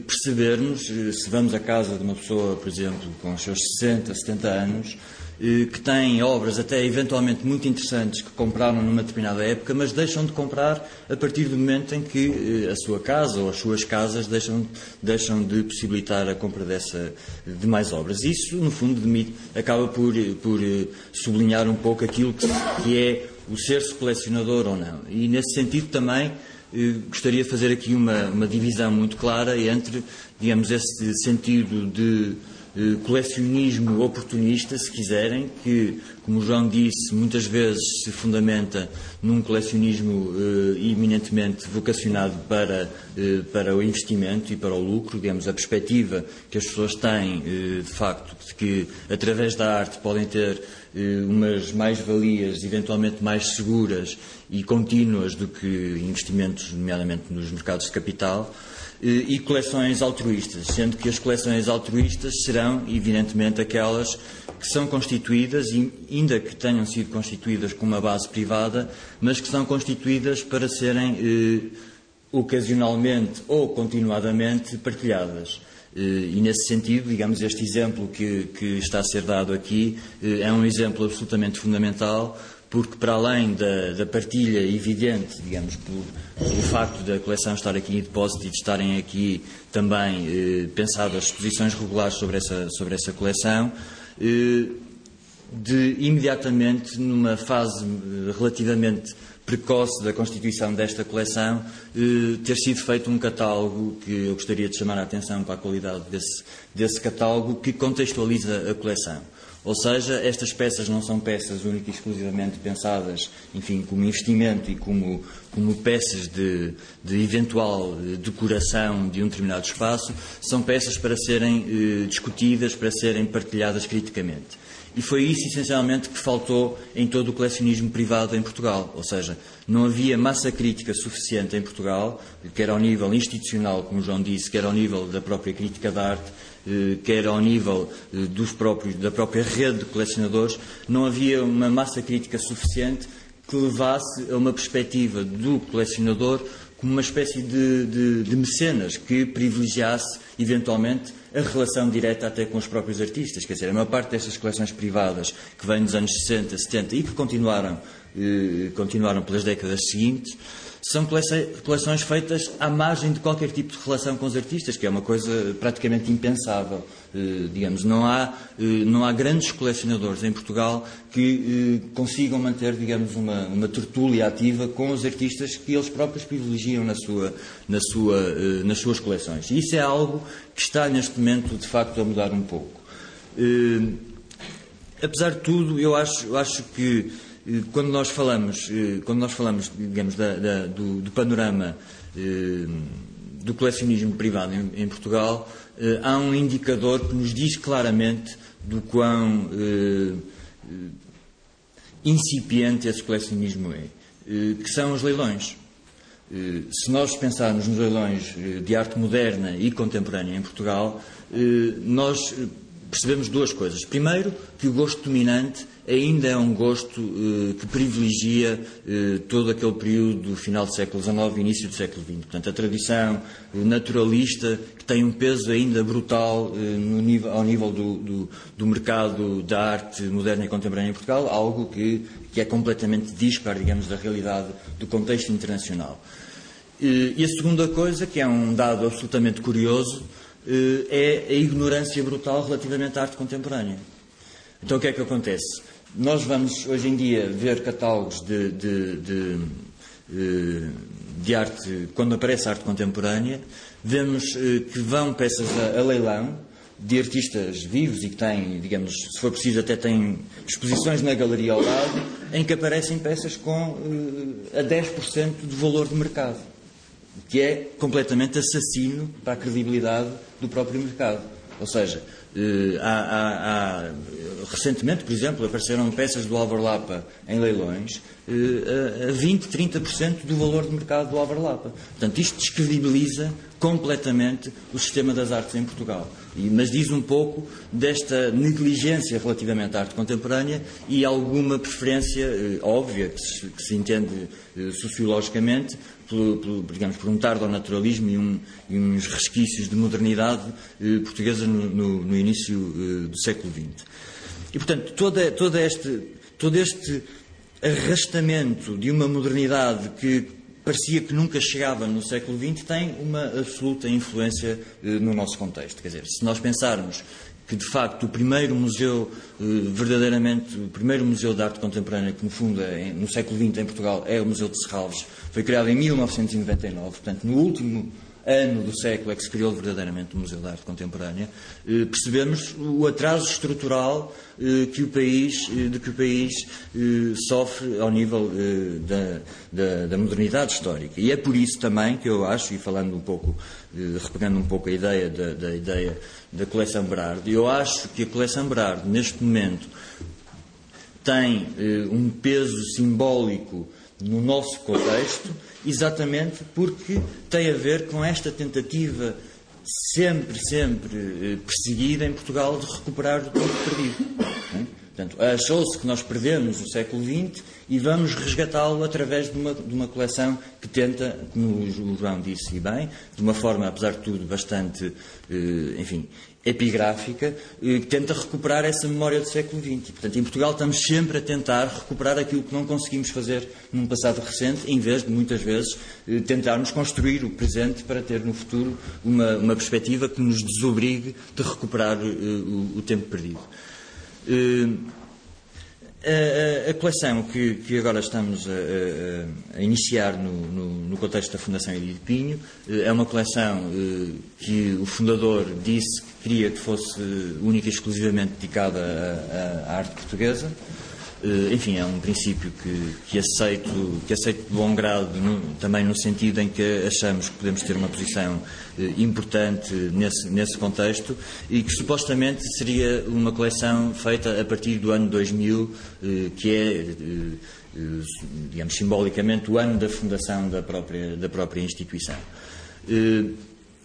Speaker 3: percebermos, se vamos à casa de uma pessoa, por exemplo, com os seus 60, 70 anos, eh, que têm obras até eventualmente muito interessantes que compraram numa determinada época, mas deixam de comprar a partir do momento em que eh, a sua casa ou as suas casas deixam, deixam de possibilitar a compra dessa, de mais obras. Isso, no fundo, acaba por, por eh, sublinhar um pouco aquilo que é o ser-se colecionador ou não. E, nesse sentido, também gostaria de fazer aqui uma, uma divisão muito clara entre, digamos, esse sentido de eh, colecionismo oportunista, se quiserem, que, como o João disse, muitas vezes se fundamenta num colecionismo eh, eminentemente vocacionado para, eh, para o investimento e para o lucro, digamos, a perspectiva que as pessoas têm, eh, de facto, de que através da arte podem ter eh, umas mais-valias eventualmente mais seguras e contínuas do que investimentos, nomeadamente nos mercados de capital, e coleções altruístas, sendo que as coleções altruístas serão, evidentemente, aquelas que são constituídas, ainda que tenham sido constituídas com uma base privada, mas que são constituídas para serem eh, ocasionalmente ou continuadamente partilhadas. Eh, e nesse sentido, digamos, este exemplo que, que está a ser dado aqui eh, é um exemplo absolutamente fundamental porque para além da, da, partilha evidente, digamos, por, o facto da coleção estar aqui em depósito e de estarem aqui também eh, pensadas exposições regulares sobre essa, sobre essa coleção, eh, de imediatamente, numa fase eh, relativamente precoce da constituição desta coleção, eh, ter sido feito um catálogo que eu gostaria de chamar a atenção para a qualidade desse, desse catálogo que contextualiza a coleção. Ou seja, estas peças não são peças únicas e exclusivamente pensadas, enfim, como investimento e como, como peças de, de, eventual decoração de um determinado espaço, são peças para serem eh, discutidas, para serem partilhadas criticamente. E foi isso, essencialmente, que faltou em todo o colecionismo privado em Portugal. Ou seja, não havia massa crítica suficiente em Portugal, quer ao nível institucional, como o João disse, quer ao nível da própria crítica da arte, quer ao nível eh, dos próprios, da própria rede de colecionadores, não havia uma massa crítica suficiente que levasse a uma perspectiva do colecionador como uma espécie de, de, de, mecenas que privilegiasse, eventualmente, a relação direta até com os próprios artistas. Quer dizer, a maior parte destas coleções privadas que vêm dos anos 60, 70 e que continuaram, eh, continuaram pelas décadas seguintes, são coleções feitas à margem de qualquer tipo de relação com os artistas, que é uma coisa praticamente impensável. Eh, digamos, não há, eh, não há grandes colecionadores em Portugal que eh, consigam manter, digamos, uma, uma tertúlia ativa com os artistas que eles próprios privilegiam na sua, na sua, nas suas coleções. E isso é algo que está neste momento, de facto, a mudar um pouco. Apesar de tudo, eu acho, eu acho que quando nós falamos, quando nós falamos digamos, da, da, do, do, panorama do colecionismo privado em, em Portugal, eh, há um indicador que nos diz claramente do quão eh, eh, incipiente esse colecionismo é, que são os leilões. Se nós pensarmos nos leilões de arte moderna e contemporânea em Portugal, nós percebemos duas coisas. Primeiro, que o gosto dominante ainda é um gosto eh, que privilegia eh, todo aquele período do final do século XIX e início do século XX. Portanto, a tradição naturalista que tem um peso ainda brutal eh, nível, ao nível do, do, do, mercado da arte moderna e contemporânea em Portugal, algo que, que é completamente dispar, digamos, da realidade do contexto internacional. E a segunda coisa, que é um dado absolutamente curioso, é a ignorância brutal relativamente à arte contemporânea. Então o que é que acontece? Nós vamos hoje em dia ver catálogos de, de, de, eh, de arte, quando aparece arte contemporânea, vemos eh, que vão peças a, a leilão de artistas vivos e que têm, digamos, se for preciso, até têm exposições na galeria ao lado, em que aparecem peças com uh, a 10% do valor de mercado, que é completamente assassino para a credibilidade do próprio mercado. Ou seja, há, há, há recentemente, por exemplo, apareceram peças do Álvaro Lapa em leilões eh, a 20, 30% do valor de mercado do Álvaro Lapa. Portanto, isto descredibiliza completamente o sistema das artes em Portugal. Mas diz um pouco desta negligência relativamente à arte contemporânea e alguma preferência eh, óbvia, que se, que se entende eh, sociologicamente, por, por, digamos, por um tardo naturalismo e, um, e, uns resquícios de modernidade portuguesa no, no, no início do século XX. E, portanto, toda, toda este, todo este arrastamento de uma modernidade que parecia que nunca chegava no século XX tem uma absoluta influência eh, no nosso contexto. Quer dizer, se nós pensarmos que de facto o primeiro museu, eh, verdadeiramente, o primeiro museu de arte contemporânea que no fundo é, no século XX em Portugal é o Museu de Serralves, foi criado em 1999, portanto no último ano do século é que se criou verdadeiramente o Museu de Arte Contemporânea, eh, percebemos o atraso estrutural eh, que o país, eh, de que o país sofre ao nível da, da, da, modernidade histórica. E é por isso também que eu acho, e falando um pouco, repegando um pouco a ideia da, da ideia da coleção Berardo, eu acho que a coleção Berardo, neste momento, tem um peso simbólico no nosso contexto, exatamente porque tem a ver com esta tentativa sempre, sempre eh, perseguida em Portugal de recuperar o tempo perdido. É? Portanto, achou-se que nós perdemos o século XX e vamos resgatá-lo através de uma, de uma, coleção que tenta, como o João disse bem, de uma forma, apesar de tudo, bastante, eh, enfim, epigráfica, eh, que tenta recuperar essa memória do século XX. Portanto, em Portugal estamos sempre a tentar recuperar aquilo que não conseguimos fazer num passado recente, em vez de, muitas vezes, eh, tentarmos construir o presente para ter no futuro uma, uma perspectiva que nos desobrigue de recuperar o, o tempo perdido. Eh, a, a, coleção que, que, agora estamos a, a, iniciar no, no, no, contexto da Fundação Edith Pinho eh, é uma coleção eh, que o fundador disse que queria que fosse única e exclusivamente dedicada à arte portuguesa. Eh, enfim, é um princípio que, que, aceito, que aceito de bom grado, no, também no sentido em que achamos que podemos ter uma posição eh, importante nesse, nesse contexto e que supostamente seria uma coleção feita a partir do ano 2000, eh, que é, digamos, simbolicamente o ano da fundação da própria, da própria instituição.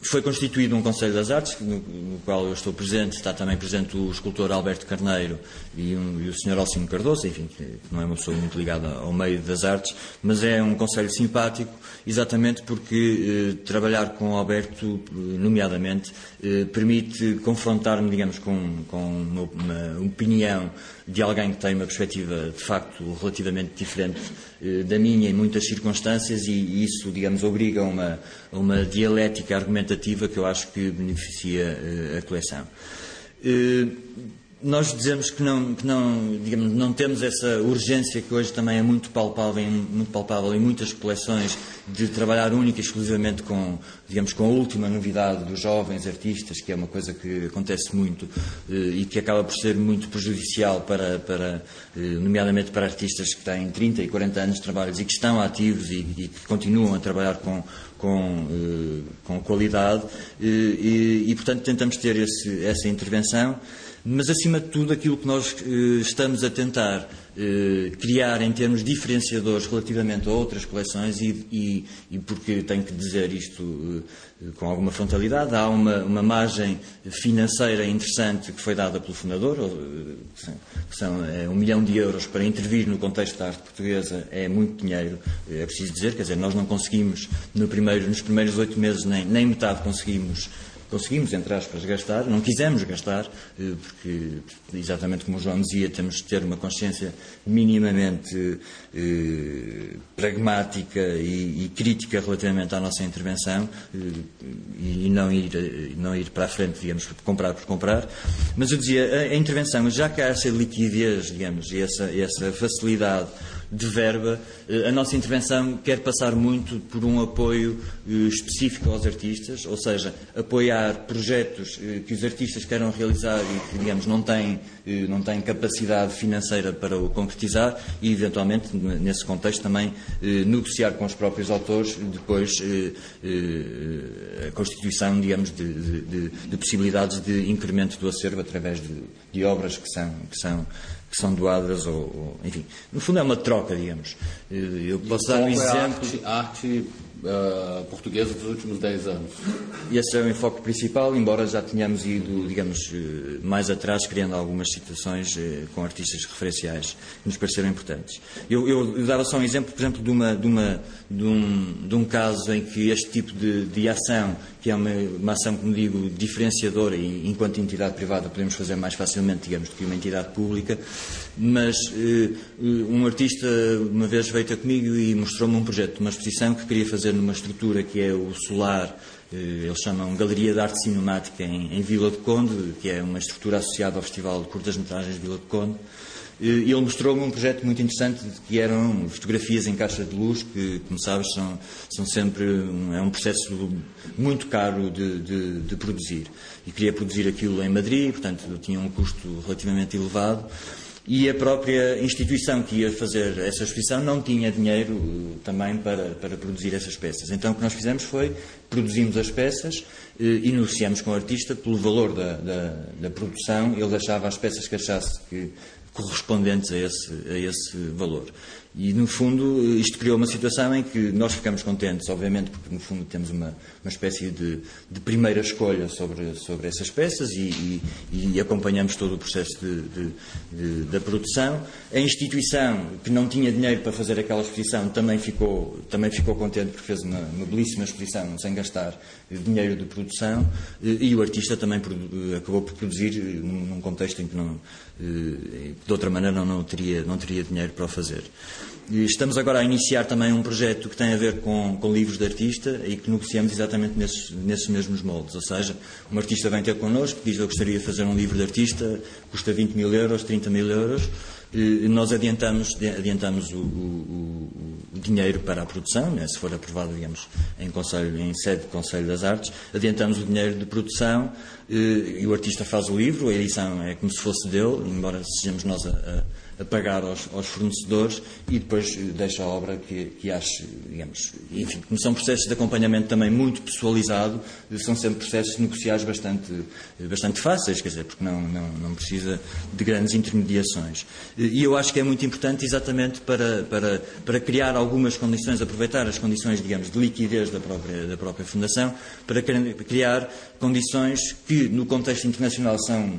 Speaker 3: Foi constituído um Conselho das Artes, no, no, qual eu estou presente, está também presente o escultor Alberto Carneiro e, um, e o Sr. Alcino Cardoso, enfim, que não é uma pessoa muito ligada ao meio das artes, mas é um Conselho simpático, exatamente porque eh, trabalhar com Alberto, nomeadamente, eh, permite confrontar-me, digamos, com, com uma, uma opinião de alguém que tem uma perspectiva, de facto, relativamente diferente eh, da minha em muitas circunstâncias e isso, digamos, obriga a uma, uma dialética argumentativa que eu acho que beneficia a coleção. Nós dizemos que não, que não, digamos, não temos essa urgência que hoje também é muito palpável, muito palpável em muitas coleções de trabalhar única e exclusivamente com, digamos, com a última novidade dos jovens artistas, que é uma coisa que acontece muito eh, e que acaba por ser muito prejudicial para, para eh, nomeadamente para artistas que têm 30 e 40 anos de trabalhos e que estão ativos e, e que continuam a trabalhar com, com, eh, com qualidade e, e, portanto, tentamos ter esse, essa intervenção mas acima de tudo aquilo que nós eh, estamos a tentar eh, criar em termos diferenciadores relativamente a outras coleções e, e, e porque tenho que dizer isto eh, com alguma frontalidade, há uma, uma margem financeira interessante que foi dada pelo fundador, que são é, um milhão de euros para intervir no contexto da arte portuguesa, é muito dinheiro, é preciso dizer, quer dizer, nós não conseguimos no primeiro, nos primeiros oito meses nem, nem metade conseguimos conseguimos, entre aspas, gastar, não quisemos gastar, eh, porque, exatamente como o João dizia, temos de ter uma consciência minimamente eh, pragmática e, e, crítica relativamente à nossa intervenção eh, e não ir, não ir para a frente, digamos, comprar por comprar. Mas eu dizia, a, a intervenção, já que há essa liquidez, digamos, e essa, essa facilidade de verba, eh, a nossa intervenção quer passar muito por um apoio eh, específico aos artistas, ou seja, apoiar projetos eh, que os artistas queiram realizar e que, digamos, não têm, não têm capacidade financeira para o concretizar e, eventualmente, nesse contexto, também negociar com os próprios autores depois a constituição, digamos, de, de, de possibilidades de incremento do acervo através de, de obras que são, que são que são doadas, ou, ou, enfim, no fundo é uma troca, digamos.
Speaker 1: Eu posso dar um exemplo. É a arte, arte uh, portuguesa dos últimos 10 anos.
Speaker 3: E esse é o enfoque principal, embora já tenhamos ido, digamos, eh, mais atrás, criando algumas situações uh, com artistas referenciais que nos pareceram importantes. Eu, eu, eu, dava só um exemplo, por exemplo, de, uma, de, uma, de, um, de um caso em que este tipo de, de ação, que é uma, uma ação, como digo, diferenciadora e enquanto entidade privada podemos fazer mais facilmente, digamos, do que uma entidade pública, mas uh, um artista uma vez veio ter comigo e mostrou-me um projeto, uma exposição que queria fazer numa estrutura que é o Solar, uh, eles chamam Galeria de Arte Cinemática em, em, Vila de Conde, que é uma estrutura associada ao Festival de Curtas-Metragens de Vila de Conde. E ele mostrou-me um projeto muito interessante que eram fotografias em caixa de luz, que, como sabes, são, são sempre um, é um processo muito caro de, de, de produzir. E queria produzir aquilo em Madrid, portanto tinha um custo relativamente elevado e a própria instituição que ia fazer essa exposição não tinha dinheiro uh, também para, para produzir essas peças. Então o que nós fizemos foi produzimos as peças e negociamos com o artista pelo valor da, da, da produção, ele achava as peças que achasse que correspondentes a esse, a esse valor. E, no fundo, isto criou uma situação em que nós ficamos contentes, obviamente, porque, no fundo, temos uma, uma espécie de, de primeira escolha sobre, sobre essas peças e, e, e acompanhamos todo o processo de, de, da produção. A instituição, que não tinha dinheiro para fazer aquela exposição, também ficou, também ficou contente porque fez uma, uma belíssima exposição sem gastar dinheiro de produção e o artista também acabou por produzir num contexto em que não, de outra maneira não, não, teria, não teria dinheiro para o fazer. Estamos agora a iniciar também um projeto que tem a ver com, com livros de artista e que negociamos exatamente nesses, nesses mesmos moldes. Ou seja, um artista vem ter connosco, diz eu gostaria de fazer um livro de artista, custa 20 mil euros, 30 mil euros, nós adiantamos, adiantamos o, o, o, dinheiro para a produção, né, se for aprovado, digamos, em, conselho, em sede do Conselho das Artes, adiantamos o dinheiro de produção e o artista faz o livro, a edição é como se fosse dele, embora sejamos nós a, a pagar aos, aos, fornecedores e depois deixa a obra que, que ache, digamos, enfim, como são processos de acompanhamento também muito pessoalizado, são sempre processos negociais bastante, bastante fáceis, quer dizer, porque não, não, não precisa de grandes intermediações. E eu acho que é muito importante exatamente para, para, para criar algumas condições, aproveitar as condições, digamos, de liquidez da própria, da própria Fundação, para criar condições que, no contexto internacional, são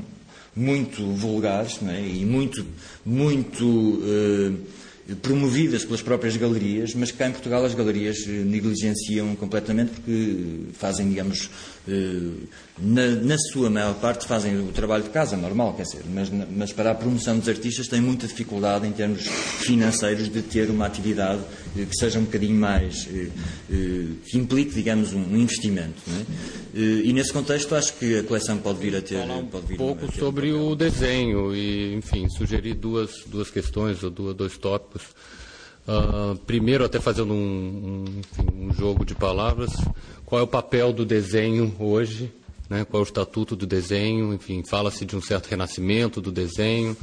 Speaker 3: muito vulgares é? e muito, muito uh, promovidas pelas próprias galerias, mas cá em Portugal as galerias eh, negligenciam completamente porque fazem, digamos, na, na, sua maior parte fazem o trabalho de casa, normal, quer dizer, mas, mas para a promoção dos artistas têm muita dificuldade em termos financeiros de ter uma atividade que seja um bocadinho mais, que implique, digamos, um investimento. É? E nesse contexto acho que a coleção pode vir a ter.
Speaker 1: Um
Speaker 3: pode vir
Speaker 1: pouco sobre um o desenho e, enfim, sugerir duas, duas questões ou duas, dois tópicos. Uh, primeiro, até fazendo um, um, um, jogo de palavras, qual é o papel do desenho hoje? Né? Qual é o estatuto do desenho? Enfim, fala-se de um certo renascimento do desenho.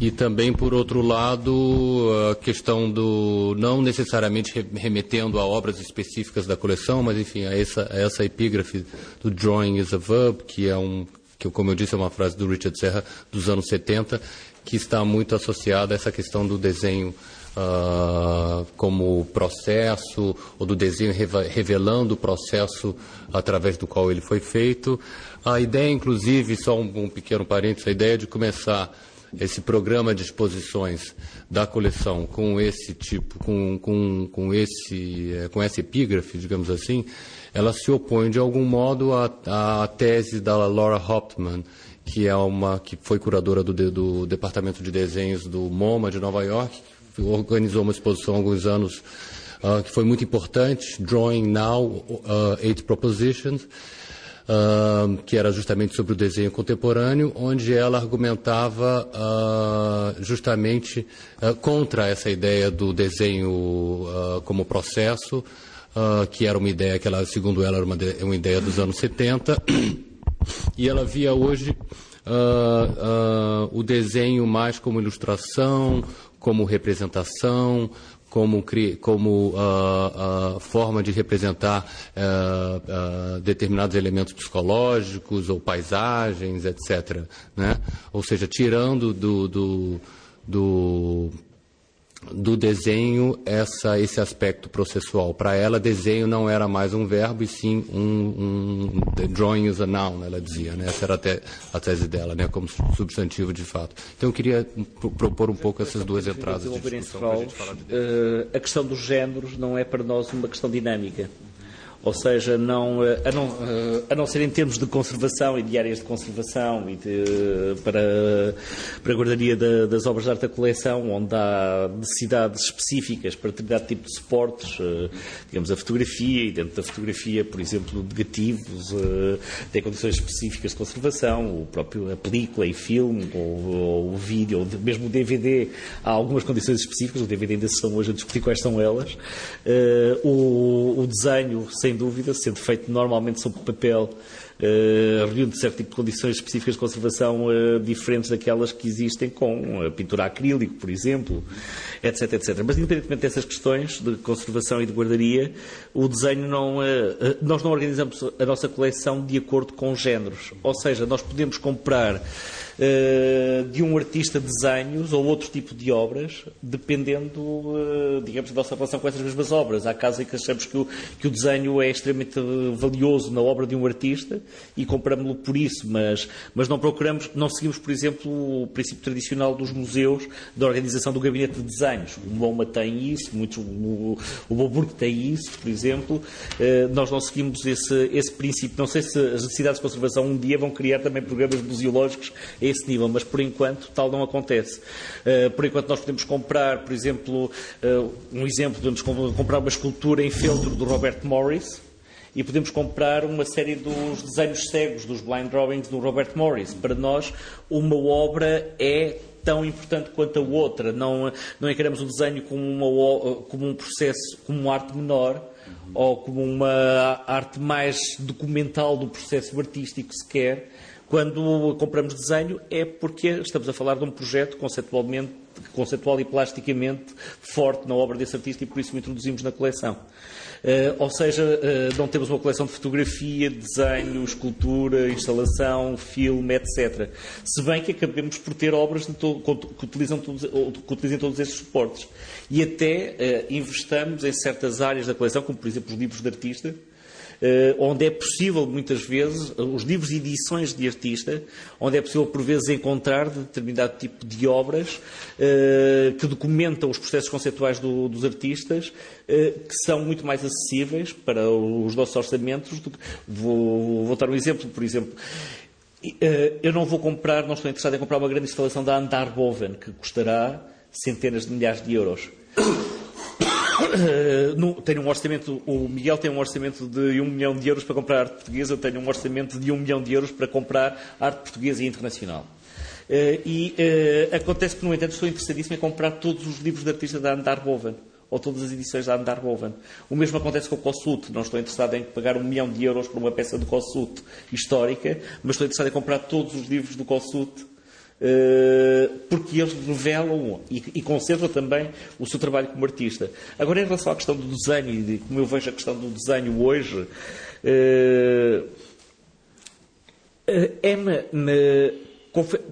Speaker 1: E também, por outro lado, a questão do não necessariamente remetendo a obras específicas da coleção, mas enfim, a essa, a essa epígrafe do Drawing is a Verb, que é um, que como eu disse, é uma frase do Richard Serra dos anos 70, que está muito associada a essa questão do desenho uh, como processo, ou do desenho revelando o processo através do qual ele foi feito. A ideia, inclusive, só um, um pequeno parênteses, a ideia de começar esse programa de exposições da coleção com esse tipo, com, com, com, esse, eh, com essa epígrafe, digamos assim, ela se opõe de algum modo à, à tese da Laura Hauptmann, que é uma que foi curadora do, do departamento de desenhos do MoMA de Nova York, organizou uma exposição há alguns anos uh, que foi muito importante, Drawing Now, uh, Eight Propositions, uh, que era justamente sobre o desenho contemporâneo, onde ela argumentava uh, justamente uh, contra essa ideia do desenho como processo, que era uma ideia que ela, segundo ela, era uma, uma ideia dos anos 70, e ela via hoje o desenho mais como ilustração, como representação, como, como uh, uh, forma de representar uh, determinados elementos psicológicos ou paisagens, etc. Né? Ou seja, tirando do, do, do do desenho essa, esse aspecto processual. Para ela, desenho não era mais um verbo, e sim um, um drawing is a noun, ela dizia. Né? Essa era até a tese dela, né? como substantivo de fato. Então, eu queria propor um pouco essas duas entradas de discussão.
Speaker 2: A, uh, a questão dos géneros não é para nós uma questão dinâmica ou seja, não, eh, a, não, eh, a não ser em termos de conservação e de áreas de conservação e de, para, para a guardaria das obras de arte da coleção, onde há necessidades específicas para determinado tipo de suportes, eh, digamos a fotografia, e dentro da fotografia, por exemplo, negativos, tem condições específicas de conservação, o próprio, a película e filme, ou, ou o vídeo, ou mesmo o DVD, há algumas condições específicas, o DVD ainda são hoje a discutir quais são elas. O, o desenho, sem sem dúvida, sendo feito normalmente sob papel, uh, reunindo certo tipo de condições específicas de conservação uh, diferentes daquelas que existem com a pintura acrílico, por exemplo, etc, etc. Mas, independentemente dessas questões de conservação e de guardaria, o desenho não. Uh, nós não organizamos a nossa coleção de acordo com géneros. Ou seja, nós podemos comprar eh, de um artista de desenhos ou outro tipo de obras, dependendo, eh, digamos, da nossa relação com essas mesmas obras. Há casos em que achamos que o, que o desenho é extremamente valioso na obra de um artista e compramos-lo por isso, mas, mas não procuramos, não seguimos, por exemplo, o princípio tradicional dos museus da organização do gabinete de desenhos. O MoMA tem isso, muitos, o, o Boburg tem isso, por exemplo. Eh, nós não seguimos esse, esse princípio. Não sei se as necessidades de conservação um dia vão criar também programas museológicos esse nível, mas por enquanto tal não acontece. Uh, por enquanto nós podemos comprar, por exemplo, uh, um exemplo, podemos comprar uma escultura em feltro do Robert Morris, e podemos comprar uma série dos desenhos cegos, dos blind drawings do Robert Morris. Para nós, uma obra é tão importante quanto a outra. Não, não encaramos o desenho como, uma, como um processo, como uma arte menor, ou como uma arte mais documental do processo artístico sequer, quando compramos desenho é porque estamos a falar de um projeto conceptualmente conceptual e plasticamente forte na obra desse artista e por isso o introduzimos na coleção. Uh, ou seja, uh, não temos uma coleção de fotografia, desenho, escultura, instalação, filme, etc. Se bem que acabemos por ter obras que utilizam, todos, que utilizam todos estes suportes. E até uh, investamos em certas áreas da coleção, como por exemplo os livros de artista, onde é possível, muitas vezes, os livros e edições de artista, onde é possível, por vezes, encontrar determinado tipo de obras eh, que documentam os processos conceptuais do, dos artistas, eh, que são muito mais acessíveis para os nossos orçamentos. Vou, vou dar um exemplo, por exemplo. Eu não vou comprar, não estou interessado em comprar uma grande instalação da Andar Boven, que custará centenas de milhares de euros. [coughs] Tenho um orçamento, o Miguel tem um orçamento de 1 milhão de euros para comprar arte portuguesa, eu tenho um orçamento de 1 milhão de euros para comprar arte portuguesa e internacional. Uh, e uh, acontece que, no entanto, estou interessadíssimo em comprar todos os livros de artista da Andar Boven, ou todas as edições da Andar Boven. O mesmo acontece com o Kossuth. Não estou interessado em pagar um milhão de euros por uma peça do Kossuth histórica, mas estou interessado em comprar todos os livros do Kossuth eh, porque eles revelam e, concentram também o seu trabalho como artista. Agora, em relação à questão do desenho, e como eu vejo a questão do desenho hoje, eh, eh, é-me.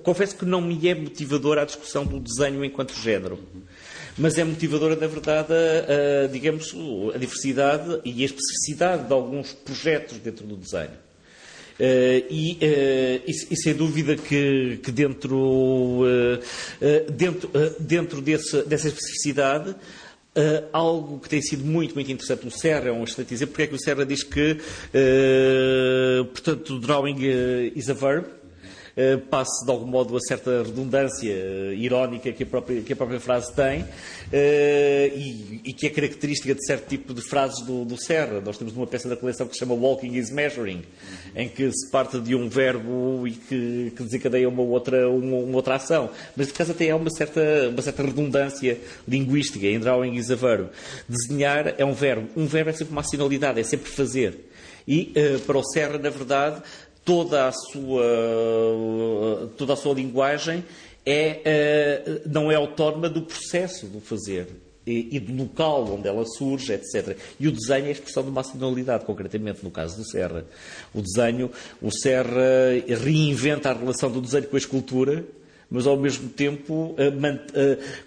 Speaker 2: Confesso que não me é motivadora a discussão do desenho enquanto género mas é motivadora, na verdade, a, a, digamos, a diversidade e a especificidade de alguns projetos dentro do desenho. Uh, e, uh, e, e, sem dúvida que, que dentro, uh, dentro, dentro desse, dessa especificidade, algo que tem sido muito, muito interessante. O Serra é um excelente exemplo. Porque é que o Serra diz que, portanto, drawing is a verb, eh, passe de algum modo a certa redundância eh, irónica que a própria, que a própria frase tem eh, e, e, que é característica de certo tipo de frases do, do, Serra. Nós temos uma peça da coleção que se chama Walking is Measuring, em que se parte de um verbo e que, que desencadeia uma outra, uma, uma, outra ação. Mas, de caso, até há uma certa, uma certa redundância linguística em drawing is a verb. Desenhar é um verbo. Um verbo é sempre uma sinalidade, é sempre fazer. E, uh, para o Serra, na verdade, toda a sua, toda a sua linguagem é, eh, não é autónoma do processo do fazer e, do local onde ela surge, etc. E o desenho é a expressão de uma nacionalidade, concretamente no caso do Serra. O desenho, o Serra reinventa a relação do desenho com a escultura, mas ao mesmo tempo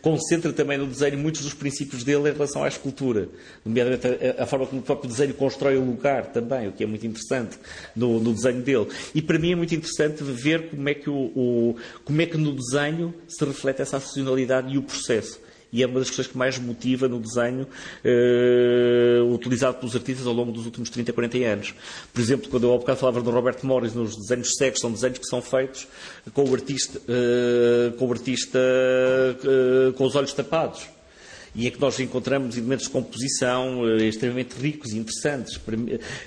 Speaker 2: concentra também no desenho muitos dos princípios dele em relação à escultura, nomeadamente a, forma como o próprio desenho constrói o lugar também, o que é muito interessante no, no desenho dele. E para mim é muito interessante ver como é que, o, o, como é que no desenho se reflete essa sazonalidade e o processo e é uma das questões que mais motiva no desenho uh, utilizado pelos artistas ao longo dos últimos 30, 40 anos. Por exemplo, quando eu há bocado falava do Robert Morris nos desenhos cegos, são desenhos que são feitos com o artista, uh, com, o artista uh, com os olhos tapados e é que nós encontramos elementos de composição uh, extremamente ricos e interessantes.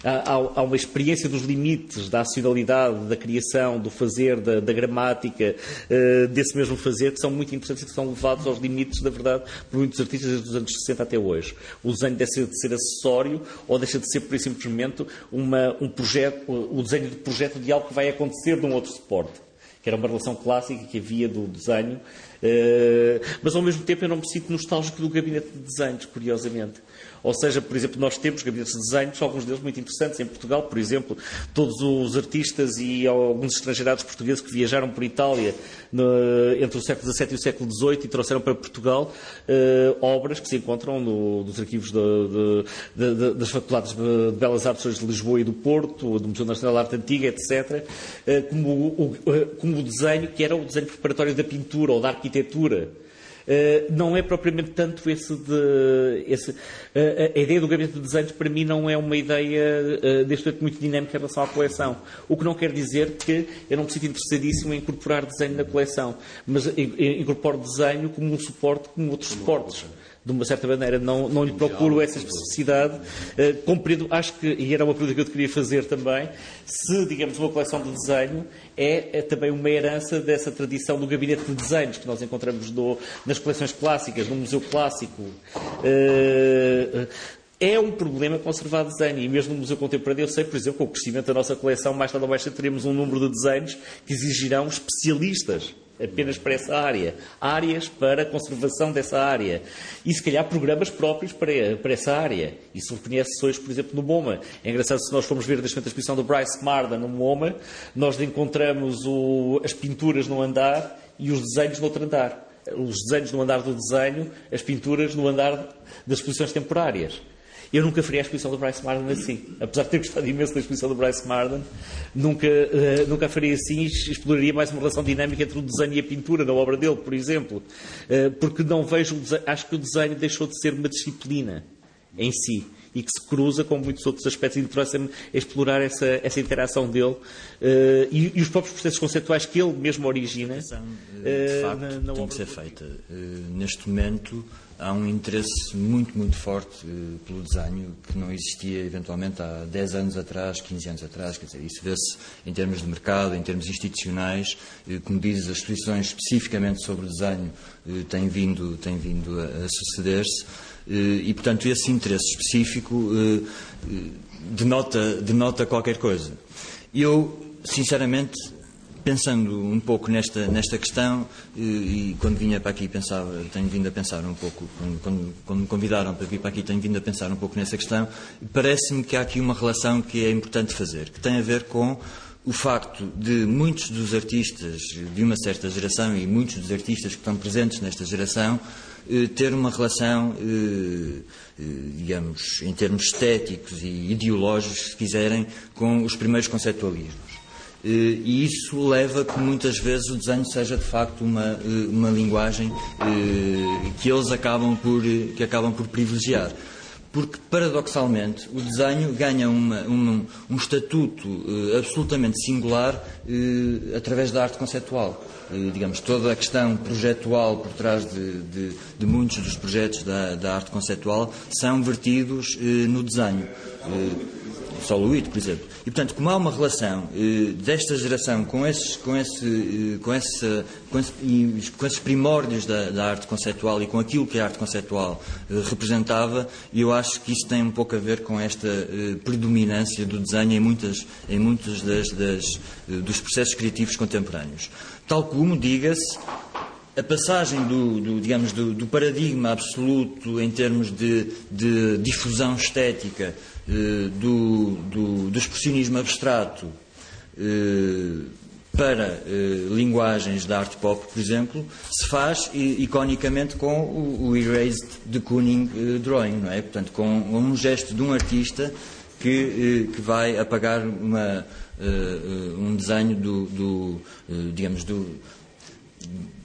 Speaker 2: Há, uma experiência dos limites da acionalidade, da criação, do fazer, da, da gramática, uh, desse mesmo fazer, que são muito interessantes e que são levados aos limites, da verdade, por muitos artistas desde os anos 60 até hoje. O desenho deixa de ser acessório ou deixa de ser, por simplesmente, uma, um projeto, o desenho de projeto de algo que vai acontecer num outro suporte que era uma relação clássica que havia do desenho, mas ao mesmo tempo eu não me sinto nostálgico do gabinete de desenhos, curiosamente. Ou seja, por exemplo, nós temos gabinetes de desenhos, alguns deles muito interessantes. Em Portugal, por exemplo, todos os artistas e alguns estrangeirados portugueses que viajaram por Itália no, entre o século XVII e o século XVIII e trouxeram para Portugal uh, obras que se encontram no, nos arquivos de, de, de, das faculdades de Belas Artes de Lisboa e do Porto, do Museu Nacional de Arte Antiga, etc., uh, como, o, como o desenho que era o desenho preparatório da pintura ou da arquitetura. Uh, não é propriamente tanto esse de. Esse, uh, a ideia do gabinete de desenhos, para mim, não é uma ideia deste momento muito dinâmica em relação à coleção. O que não quer dizer que eu não me sinto interessadíssimo em incorporar desenho na coleção, mas incorporo desenho como um suporte, como outros suportes de uma certa maneira, não, não lhe procuro essa especificidade. Uh, compreendo, acho que, e era uma pergunta que eu te queria fazer também, se, digamos, uma coleção de desenho é, é também uma herança dessa tradição do gabinete de desenhos que nós encontramos no, nas coleções clássicas, no Museu Clássico. Uh, é um problema conservar desenho. E mesmo no Museu Contemporâneo, eu sei, por exemplo, com o crescimento da nossa coleção, mais tarde ou mais tarde teremos um número de desenhos que exigirão especialistas apenas para essa área, áreas para a conservação dessa área e, se calhar, programas próprios para, para essa área. Isso reconhece-se hoje, por exemplo, no MoMA. É engraçado, se nós formos ver a exposição do Bryce Marden no MoMA, nós encontramos o, as pinturas no andar e os desenhos no outro andar. Os desenhos no andar do desenho, as pinturas no andar das exposições temporárias. Eu nunca faria a exposição do Bryce Marden assim. Apesar de ter gostado imenso da exposição do Bryce Marden, nunca, uh, nunca faria assim e exploraria mais uma relação dinâmica entre o desenho e a pintura da obra dele, por exemplo. Uh, porque não vejo, acho que o desenho deixou de ser uma disciplina em si e que se cruza com muitos outros aspectos. E interessa-me explorar essa, essa interação dele uh, e, e, os próprios processos conceptuais que ele mesmo origina.
Speaker 3: De facto, na, na tem que ser feita. neste momento há um interesse muito, muito forte uh, pelo desenho que não existia eventualmente há 10 anos atrás, 15 anos atrás. Quer dizer, isso vê-se em termos de mercado, em termos institucionais. Uh, como dizes, as exposições especificamente sobre o desenho uh, têm vindo, têm vindo a, a suceder-se. e, portanto, esse interesse específico denota, denota qualquer coisa. Eu, sinceramente, pensando um pouco nesta, nesta questão, e, quando vinha para aqui pensava, tenho vindo a pensar um pouco, quando, quando, me convidaram para vir para aqui, tenho vindo a pensar um pouco nessa questão, parece-me que há aqui uma relação que é importante fazer, que tem a ver com o facto de muitos dos artistas de uma certa geração e muitos dos artistas que estão presentes nesta geração eh, ter uma relação, eh, eh, digamos, em termos estéticos e ideológicos, se quiserem, com os primeiros conceptualismos. Eh, e isso leva a que muitas vezes o desenho seja de facto uma, eh, uma linguagem eh, que eles acabam por, que acabam por privilegiar. Porque, paradoxalmente, o desenho ganha uma, um, um estatuto absolutamente singular através da arte conceptual. digamos, toda a questão projetual por trás de, de, de muitos dos projetos da, da, arte conceptual são vertidos no desenho. Soluído, por exemplo. E, portanto, como há uma relação eh, desta geração com esses, com esse, eh, com esse, com, esse, com esses primórdios da, da, arte conceptual e com aquilo que a arte conceptual eh, representava, eu acho que isso tem um pouco a ver com esta eh, predominância do desenho em, muitas, em muitos das, das, eh, dos processos criativos contemporâneos. Tal como, diga-se, a passagem do, do digamos, do, do, paradigma absoluto em termos de, de difusão estética do, do, do expressionismo abstrato eh, para eh, linguagens da arte pop, por exemplo, se faz iconicamente com o, o erased de Kooning drawing, não é? Portanto, com um gesto de um artista que, que vai apagar uma, um desenho do, do digamos, do,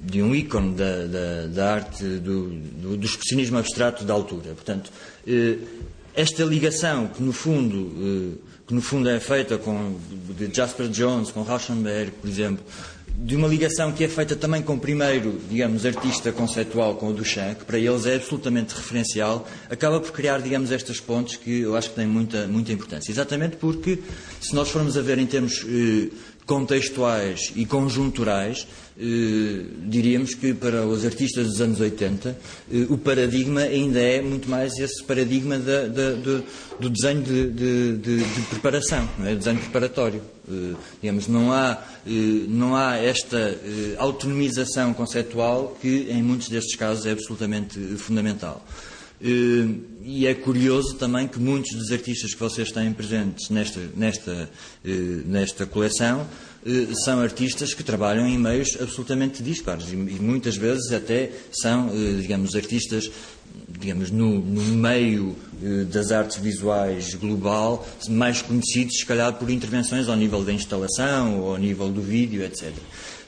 Speaker 3: de um ícone da, da, da arte do, do, do, expressionismo abstrato da altura. Portanto, esta ligação que no fundo, eh, que no fundo é feita com de Jasper Jones, com Rauschenberg, por exemplo, de uma ligação que é feita também com o primeiro, digamos, artista conceitual, com o Duchamp, que para eles é absolutamente referencial, acaba por criar, digamos, estas pontes que eu acho que têm muita, muita importância. Exatamente porque, se nós formos a ver em termos eh, contextuais e conjunturais, eh, diríamos que para os artistas dos anos 80 eh, o paradigma ainda é muito mais esse paradigma da, da, do, do, desenho de, de, de, de preparação, é? desenho preparatório. Eh, digamos, não há, eh, não há esta eh, autonomização conceptual que em muitos destes casos é absolutamente fundamental. E é curioso também que muitos dos artistas que vocês têm presentes nesta, nesta, nesta coleção são artistas que trabalham em meios absolutamente dispares e muitas vezes até são, eh, digamos, artistas digamos, no, no meio das artes visuais global, mais conhecidos, se calhar, por intervenções ao nível da instalação ou ao nível do vídeo, etc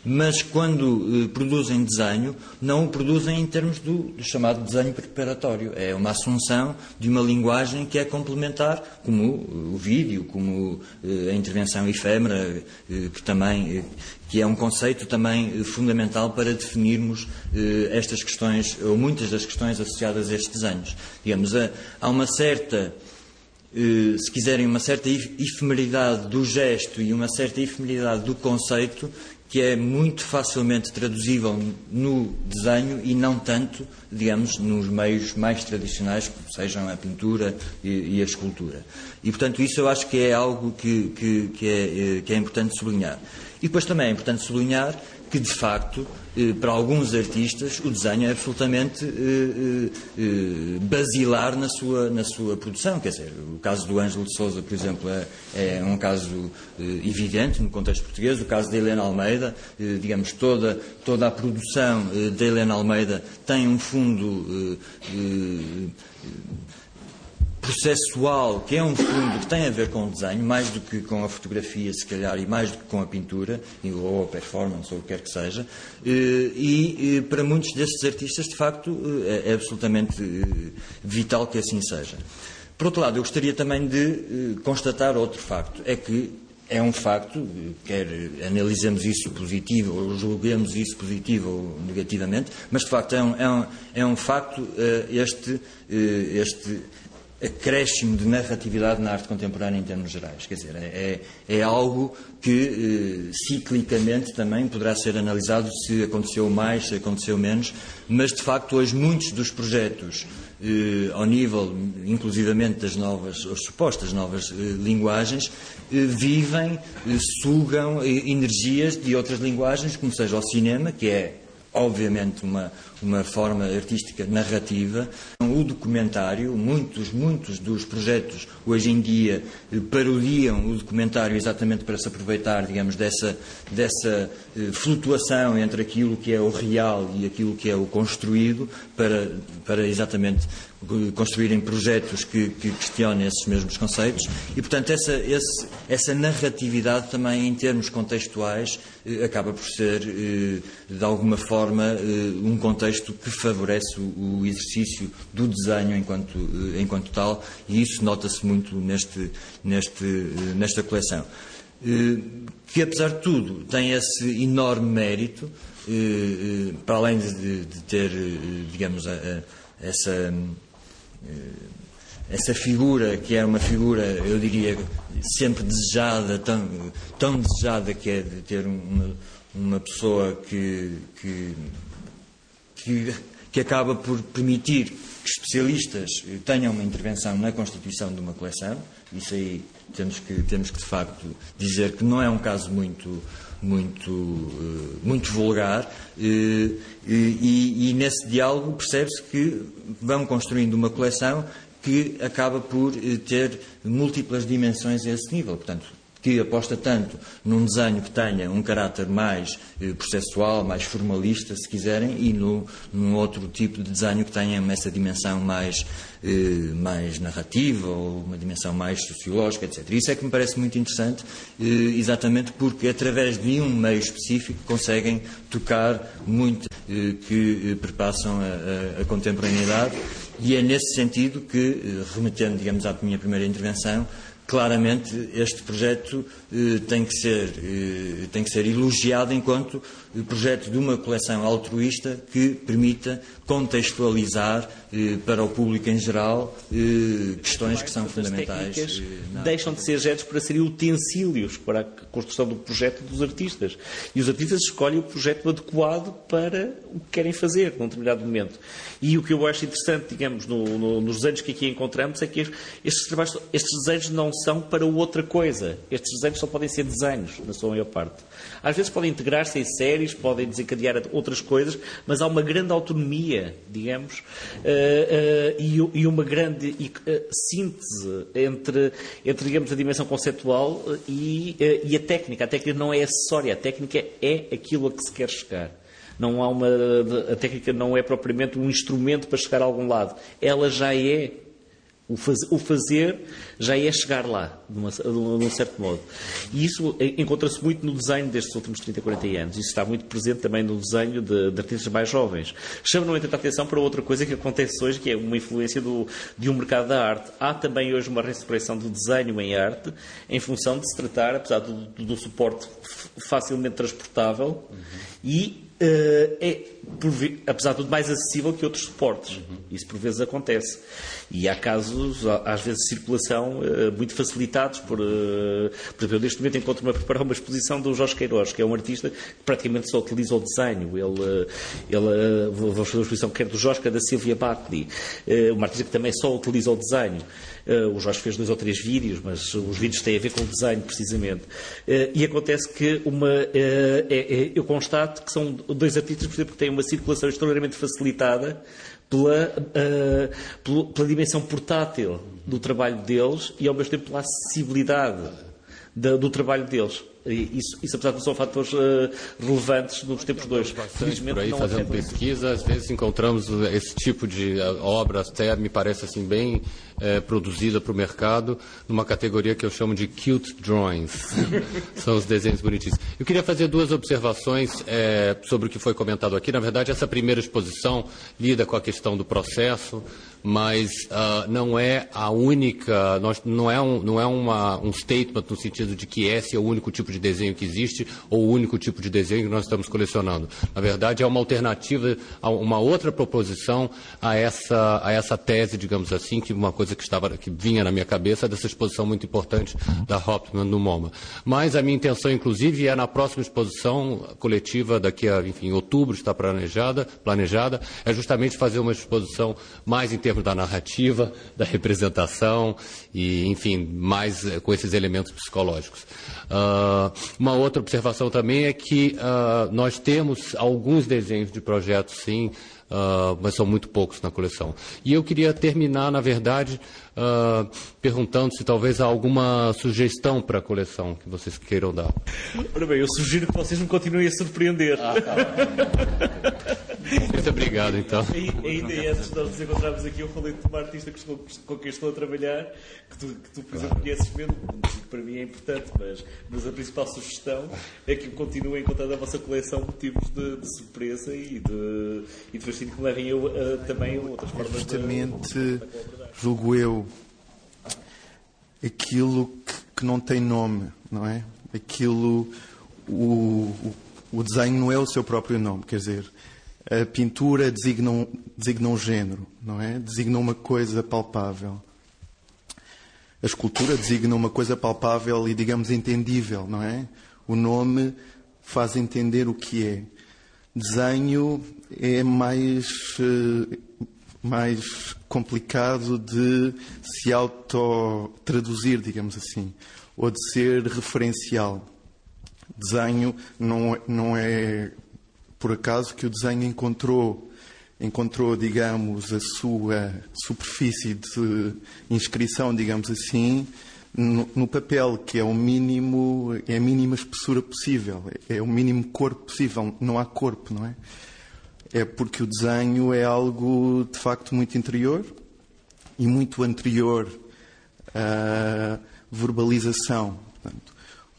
Speaker 3: mas quando eh, produzem desenho, não o produzem em termos do, do, chamado desenho preparatório. É uma assunção de uma linguagem que é complementar, como o vídeo, como eh, a intervenção efêmera, eh, que também eh, que é um conceito também eh, fundamental para definirmos eh, estas questões, ou muitas das questões associadas a estes desenhos. Digamos, há uma certa se quiserem, uma certa efemeridade do gesto e uma certa efemeridade do conceito que é muito facilmente traduzível no desenho e não tanto, digamos, nos meios mais tradicionais, como sejam a pintura e, e a escultura. E, portanto, isso eu acho que é algo que, que, que, é, eh, que é importante sublinhar. E depois também é importante sublinhar que, de facto, eh, para alguns artistas, o desenho é absolutamente eh, eh, basilar na sua, na sua produção. Quer dizer, o caso do Ângelo de Souza, por exemplo, é, é um caso evidente no contexto português. O caso da Helena Almeida, digamos, toda, toda a produção da Helena Almeida tem um fundo processual, que é um fundo que tem a ver com o desenho, mais do que com a fotografia, se calhar, e mais do que com a pintura, ou a performance, ou o que quer que seja. Eh, e para muitos destes artistas, de facto, eh, é absolutamente eh, vital que assim seja. Por outro lado, eu gostaria também de constatar outro facto, é que é um facto, quer analisemos isso positivo ou julguemos isso positivo ou negativamente, mas de facto é um, é um, é um facto este, este acréscimo de narratividade na arte contemporânea em termos gerais. Quer dizer, é, é, é algo que eh, ciclicamente também poderá ser analisado se aconteceu mais, se aconteceu menos, mas de facto hoje muitos dos projetos eh, ao nível, inclusivamente, das novas, ou supostas novas eh, linguagens, eh, vivem, eh, sugam eh, energias de outras linguagens, como seja o cinema, que é obviamente uma, uma forma artística narrativa. O documentário, muitos, muitos dos projetos hoje em dia parodiam o documentário exatamente para se aproveitar, digamos, dessa, dessa eh, flutuação entre aquilo que é o real e aquilo que é o construído, para, para exatamente construírem projetos que, que, questionem esses mesmos conceitos e, portanto, essa, esse, essa narratividade também em termos contextuais eh, acaba por ser, eh, de alguma forma, um contexto que favorece o, exercício do desenho enquanto, eh, enquanto tal e isso nota-se muito neste, neste, eh, nesta coleção. Eh, que, apesar de tudo, tem esse enorme mérito, para além de, de ter, digamos, essa essa figura que é uma figura, eu diria, sempre desejada, tão, tão desejada que é de ter uma, uma pessoa que, que, que, que acaba por permitir que especialistas tenham uma intervenção na constituição de uma coleção. Isso aí temos que, temos que de facto dizer que não é um caso muito, muito, eh, muito vulgar, eh, e, e nesse diálogo percebe-se que vão construindo uma coleção que acaba por eh, ter múltiplas dimensões a esse nível. Portanto, que aposta tanto num desenho que tenha um caráter mais eh, processual, mais formalista, se quiserem, e no, num outro tipo de desenho que tenha essa dimensão mais, eh, mais narrativa ou uma dimensão mais sociológica, etc. Isso é que me parece muito interessante, eh, exatamente porque através de um meio específico conseguem tocar muito eh, que eh, perpassam a, a, a contemporaneidade e é nesse sentido que, eh, remetendo, digamos, à minha primeira intervenção, claramente este projeto tem, que ser, eh, tem que ser elogiado enquanto projeto de uma coleção altruísta que permita contextualizar eh, para o público em geral eh, questões que são fundamentais.
Speaker 2: Eh, deixam de ser objetos para serem utensílios para a construção do projeto dos artistas. E os artistas escolhem o projeto adequado para o que querem fazer num determinado momento. E o que eu acho interessante, digamos, no, no, nos desenhos que aqui encontramos é que estes, trabalhos, estes desenhos não são para outra coisa. Estes desenhos só podem ser desenhos, na sua maior parte. Às vezes podem integrar-se em séries, podem desencadear outras coisas, mas há uma grande autonomia, digamos, uh, uh, e, e, uma grande uh, síntese entre, entre, digamos, a dimensão conceptual e, e a técnica. A técnica não é acessória, a técnica é aquilo a que se quer chegar. Não há uma, a técnica não é propriamente um instrumento para chegar a algum lado. Ela já é o, faz, o fazer já é chegar lá, de, uma, de, um, certo modo. E isso encontra-se muito no desenho destes últimos 30, 40 anos. Isso está muito presente também no desenho de, de artistas mais jovens. Chama, no entanto, a atenção para outra coisa que acontece hoje, que é uma influência do, de um mercado da arte. Há também hoje uma ressurreição do desenho em arte, em função de se tratar, apesar do, do suporte facilmente transportável, uhum. e é, apesar de tudo, mais acessível que outros suportes. Uhum. Isso por vezes acontece. E há casos, às vezes, de circulação uh, muito facilitados por. Uh, por exemplo, eu neste momento encontro-me a preparar uma exposição do Jorge Queiroz, que é um artista que praticamente só utiliza o desenho. Ele, ele vamos fazer uma exposição quer do Jorge, quer da Silvia uh, uma artista que também só utiliza o desenho. Uh, o Jorge fez dois ou três vídeos, mas os vídeos têm a ver com o desenho, precisamente. Uh, e acontece que uma, uh, é, é, eu constato que são dois artistas, por exemplo, que têm uma circulação extraordinariamente facilitada pela, pela, pela dimensão portátil do trabalho deles e, ao mesmo tempo, pela acessibilidade da, do trabalho deles. Isso, isso, apesar de não são fatores uh, relevantes nos tempos dois.
Speaker 1: Felizmente, por aí fazendo pesquisa, às vezes encontramos esse tipo de eh, obra, até me parece assim bem é, produzida para o mercado, numa categoria que eu chamo de cute drawings. [laughs] são os desenhos bonitinhos. Eu queria fazer duas observações é, sobre o que foi comentado aqui. Na verdade, essa primeira exposição lida com a questão do processo, mas uh, não é a única, nós, não é, um, não é uma, um statement no sentido de que esse é o único tipo de desenho que existe ou o único tipo de desenho que nós estamos colecionando. Na verdade, é uma alternativa, uma outra proposição a essa, a essa tese, digamos assim, que uma coisa que, estava, que vinha na minha cabeça dessa exposição muito importante da Hopman no MoMA. Mas a minha intenção, inclusive, é na próxima exposição coletiva, daqui a, enfim, outubro está planejada, planejada, é justamente fazer uma exposição mais interessante termos da narrativa, [laughs] da representação e, enfim, mais eh, com esses elementos psicológicos. Uh, uma outra observação também é que uh, nós temos alguns desenhos de projetos, sim, uh, mas são muito poucos na coleção. E eu queria terminar, na verdade, uh, perguntando se talvez há alguma sugestão para a coleção que vocês queiram dar.
Speaker 2: Ora bem, eu sugiro que vocês me continuem a surpreender. Ah,
Speaker 1: tá [laughs] muito obrigado, então.
Speaker 2: E, ainda antes de nós nos encontrarmos aqui, eu falei de uma artista com quem estou a trabalhar, que tu, que tu por exemplo, conheces mesmo, que para mim é importante, mas, mas a principal sugestão é que continuem a encontrar na vossa coleção motivos de, de surpresa e de, e de fascínio que levem eu a, também a outras formas
Speaker 4: Justamente, de, de julgo eu, aquilo que, que, não tem nome, não é? Aquilo, o, o, o desenho não é o seu próprio nome, quer dizer, a pintura designa um, designa um género, não é? Designa uma coisa palpável. A escultura designa uma coisa palpável e, digamos, entendível, não é? O nome faz entender o que é. Desenho é mais, eh, mais complicado de se auto-traduzir, digamos assim, ou de ser referencial. Desenho não, não é por acaso que o desenho encontrou encontrou, digamos, a sua superfície de inscrição, digamos assim, no, no, papel, que é o mínimo, é a mínima espessura possível, é o mínimo corpo possível, não há corpo, não é? É porque o desenho é algo de facto muito interior e muito anterior à verbalização. Portanto,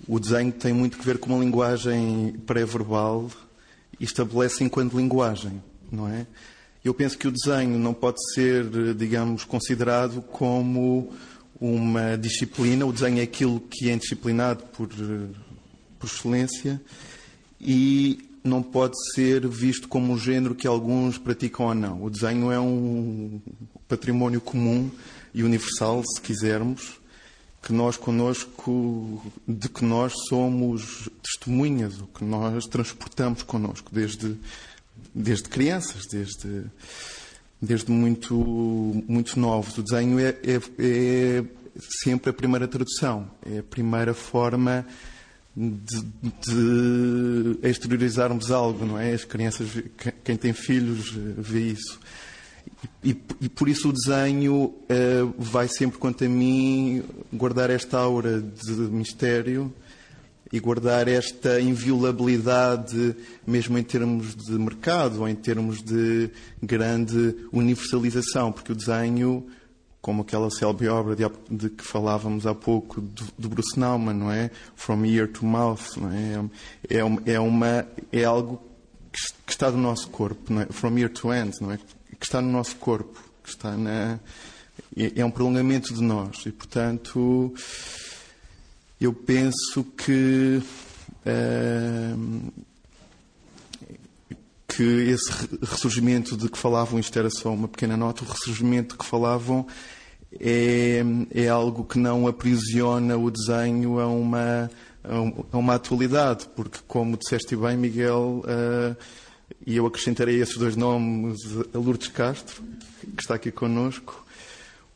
Speaker 4: o desenho tem muito que ver com uma linguagem pré-verbal e estabelece enquanto linguagem, não é? Eu penso que o desenho não pode ser, digamos, considerado como uma disciplina. O desenho é aquilo que é disciplinado por, por excelência e não pode ser visto como um género que alguns praticam ou não. O desenho é um património comum e universal, se quisermos, que nós connosco, de que nós somos testemunhas, o que nós transportamos connosco desde, desde crianças, desde, desde muito, muito novos. O desenho é, é, é sempre a primeira tradução, é a primeira forma de, de exteriorizarmos algo, não é? As crianças, quem tem filhos, vê isso. E, e, por isso o desenho uh, vai sempre, quanto a mim, guardar esta aura de mistério e guardar esta inviolabilidade, mesmo em termos de mercado ou em termos de grande universalização, porque o desenho, como aquela célebre obra de, de que falávamos há pouco do, do, Bruce Nauman, não é? From ear to mouth, não é? É, é, uma, é algo que, que está no nosso corpo, não é? From ear to hand, não é? Que está no nosso corpo, que está na. É, um prolongamento de nós e, portanto, eu penso que. Uh, que esse ressurgimento de que falavam, isto era só uma pequena nota, o ressurgimento de que falavam é, é algo que não aprisiona o desenho a uma, a uma atualidade, porque, como disseste bem, Miguel, uh, e eu acrescentarei esses dois nomes a Lourdes Castro, que está aqui connosco,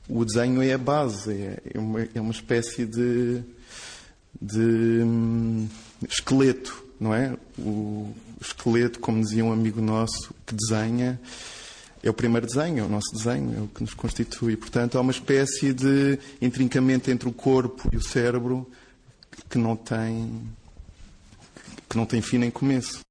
Speaker 4: o desenho é a base, é, é uma, é uma espécie de, de um, esqueleto, não é? O esqueleto, como dizia um amigo nosso que desenha, é o primeiro desenho, é o nosso desenho, é o que nos constitui. Portanto, há uma espécie de intrincamento entre o corpo e o cérebro que não tem, que não tem fim nem começo.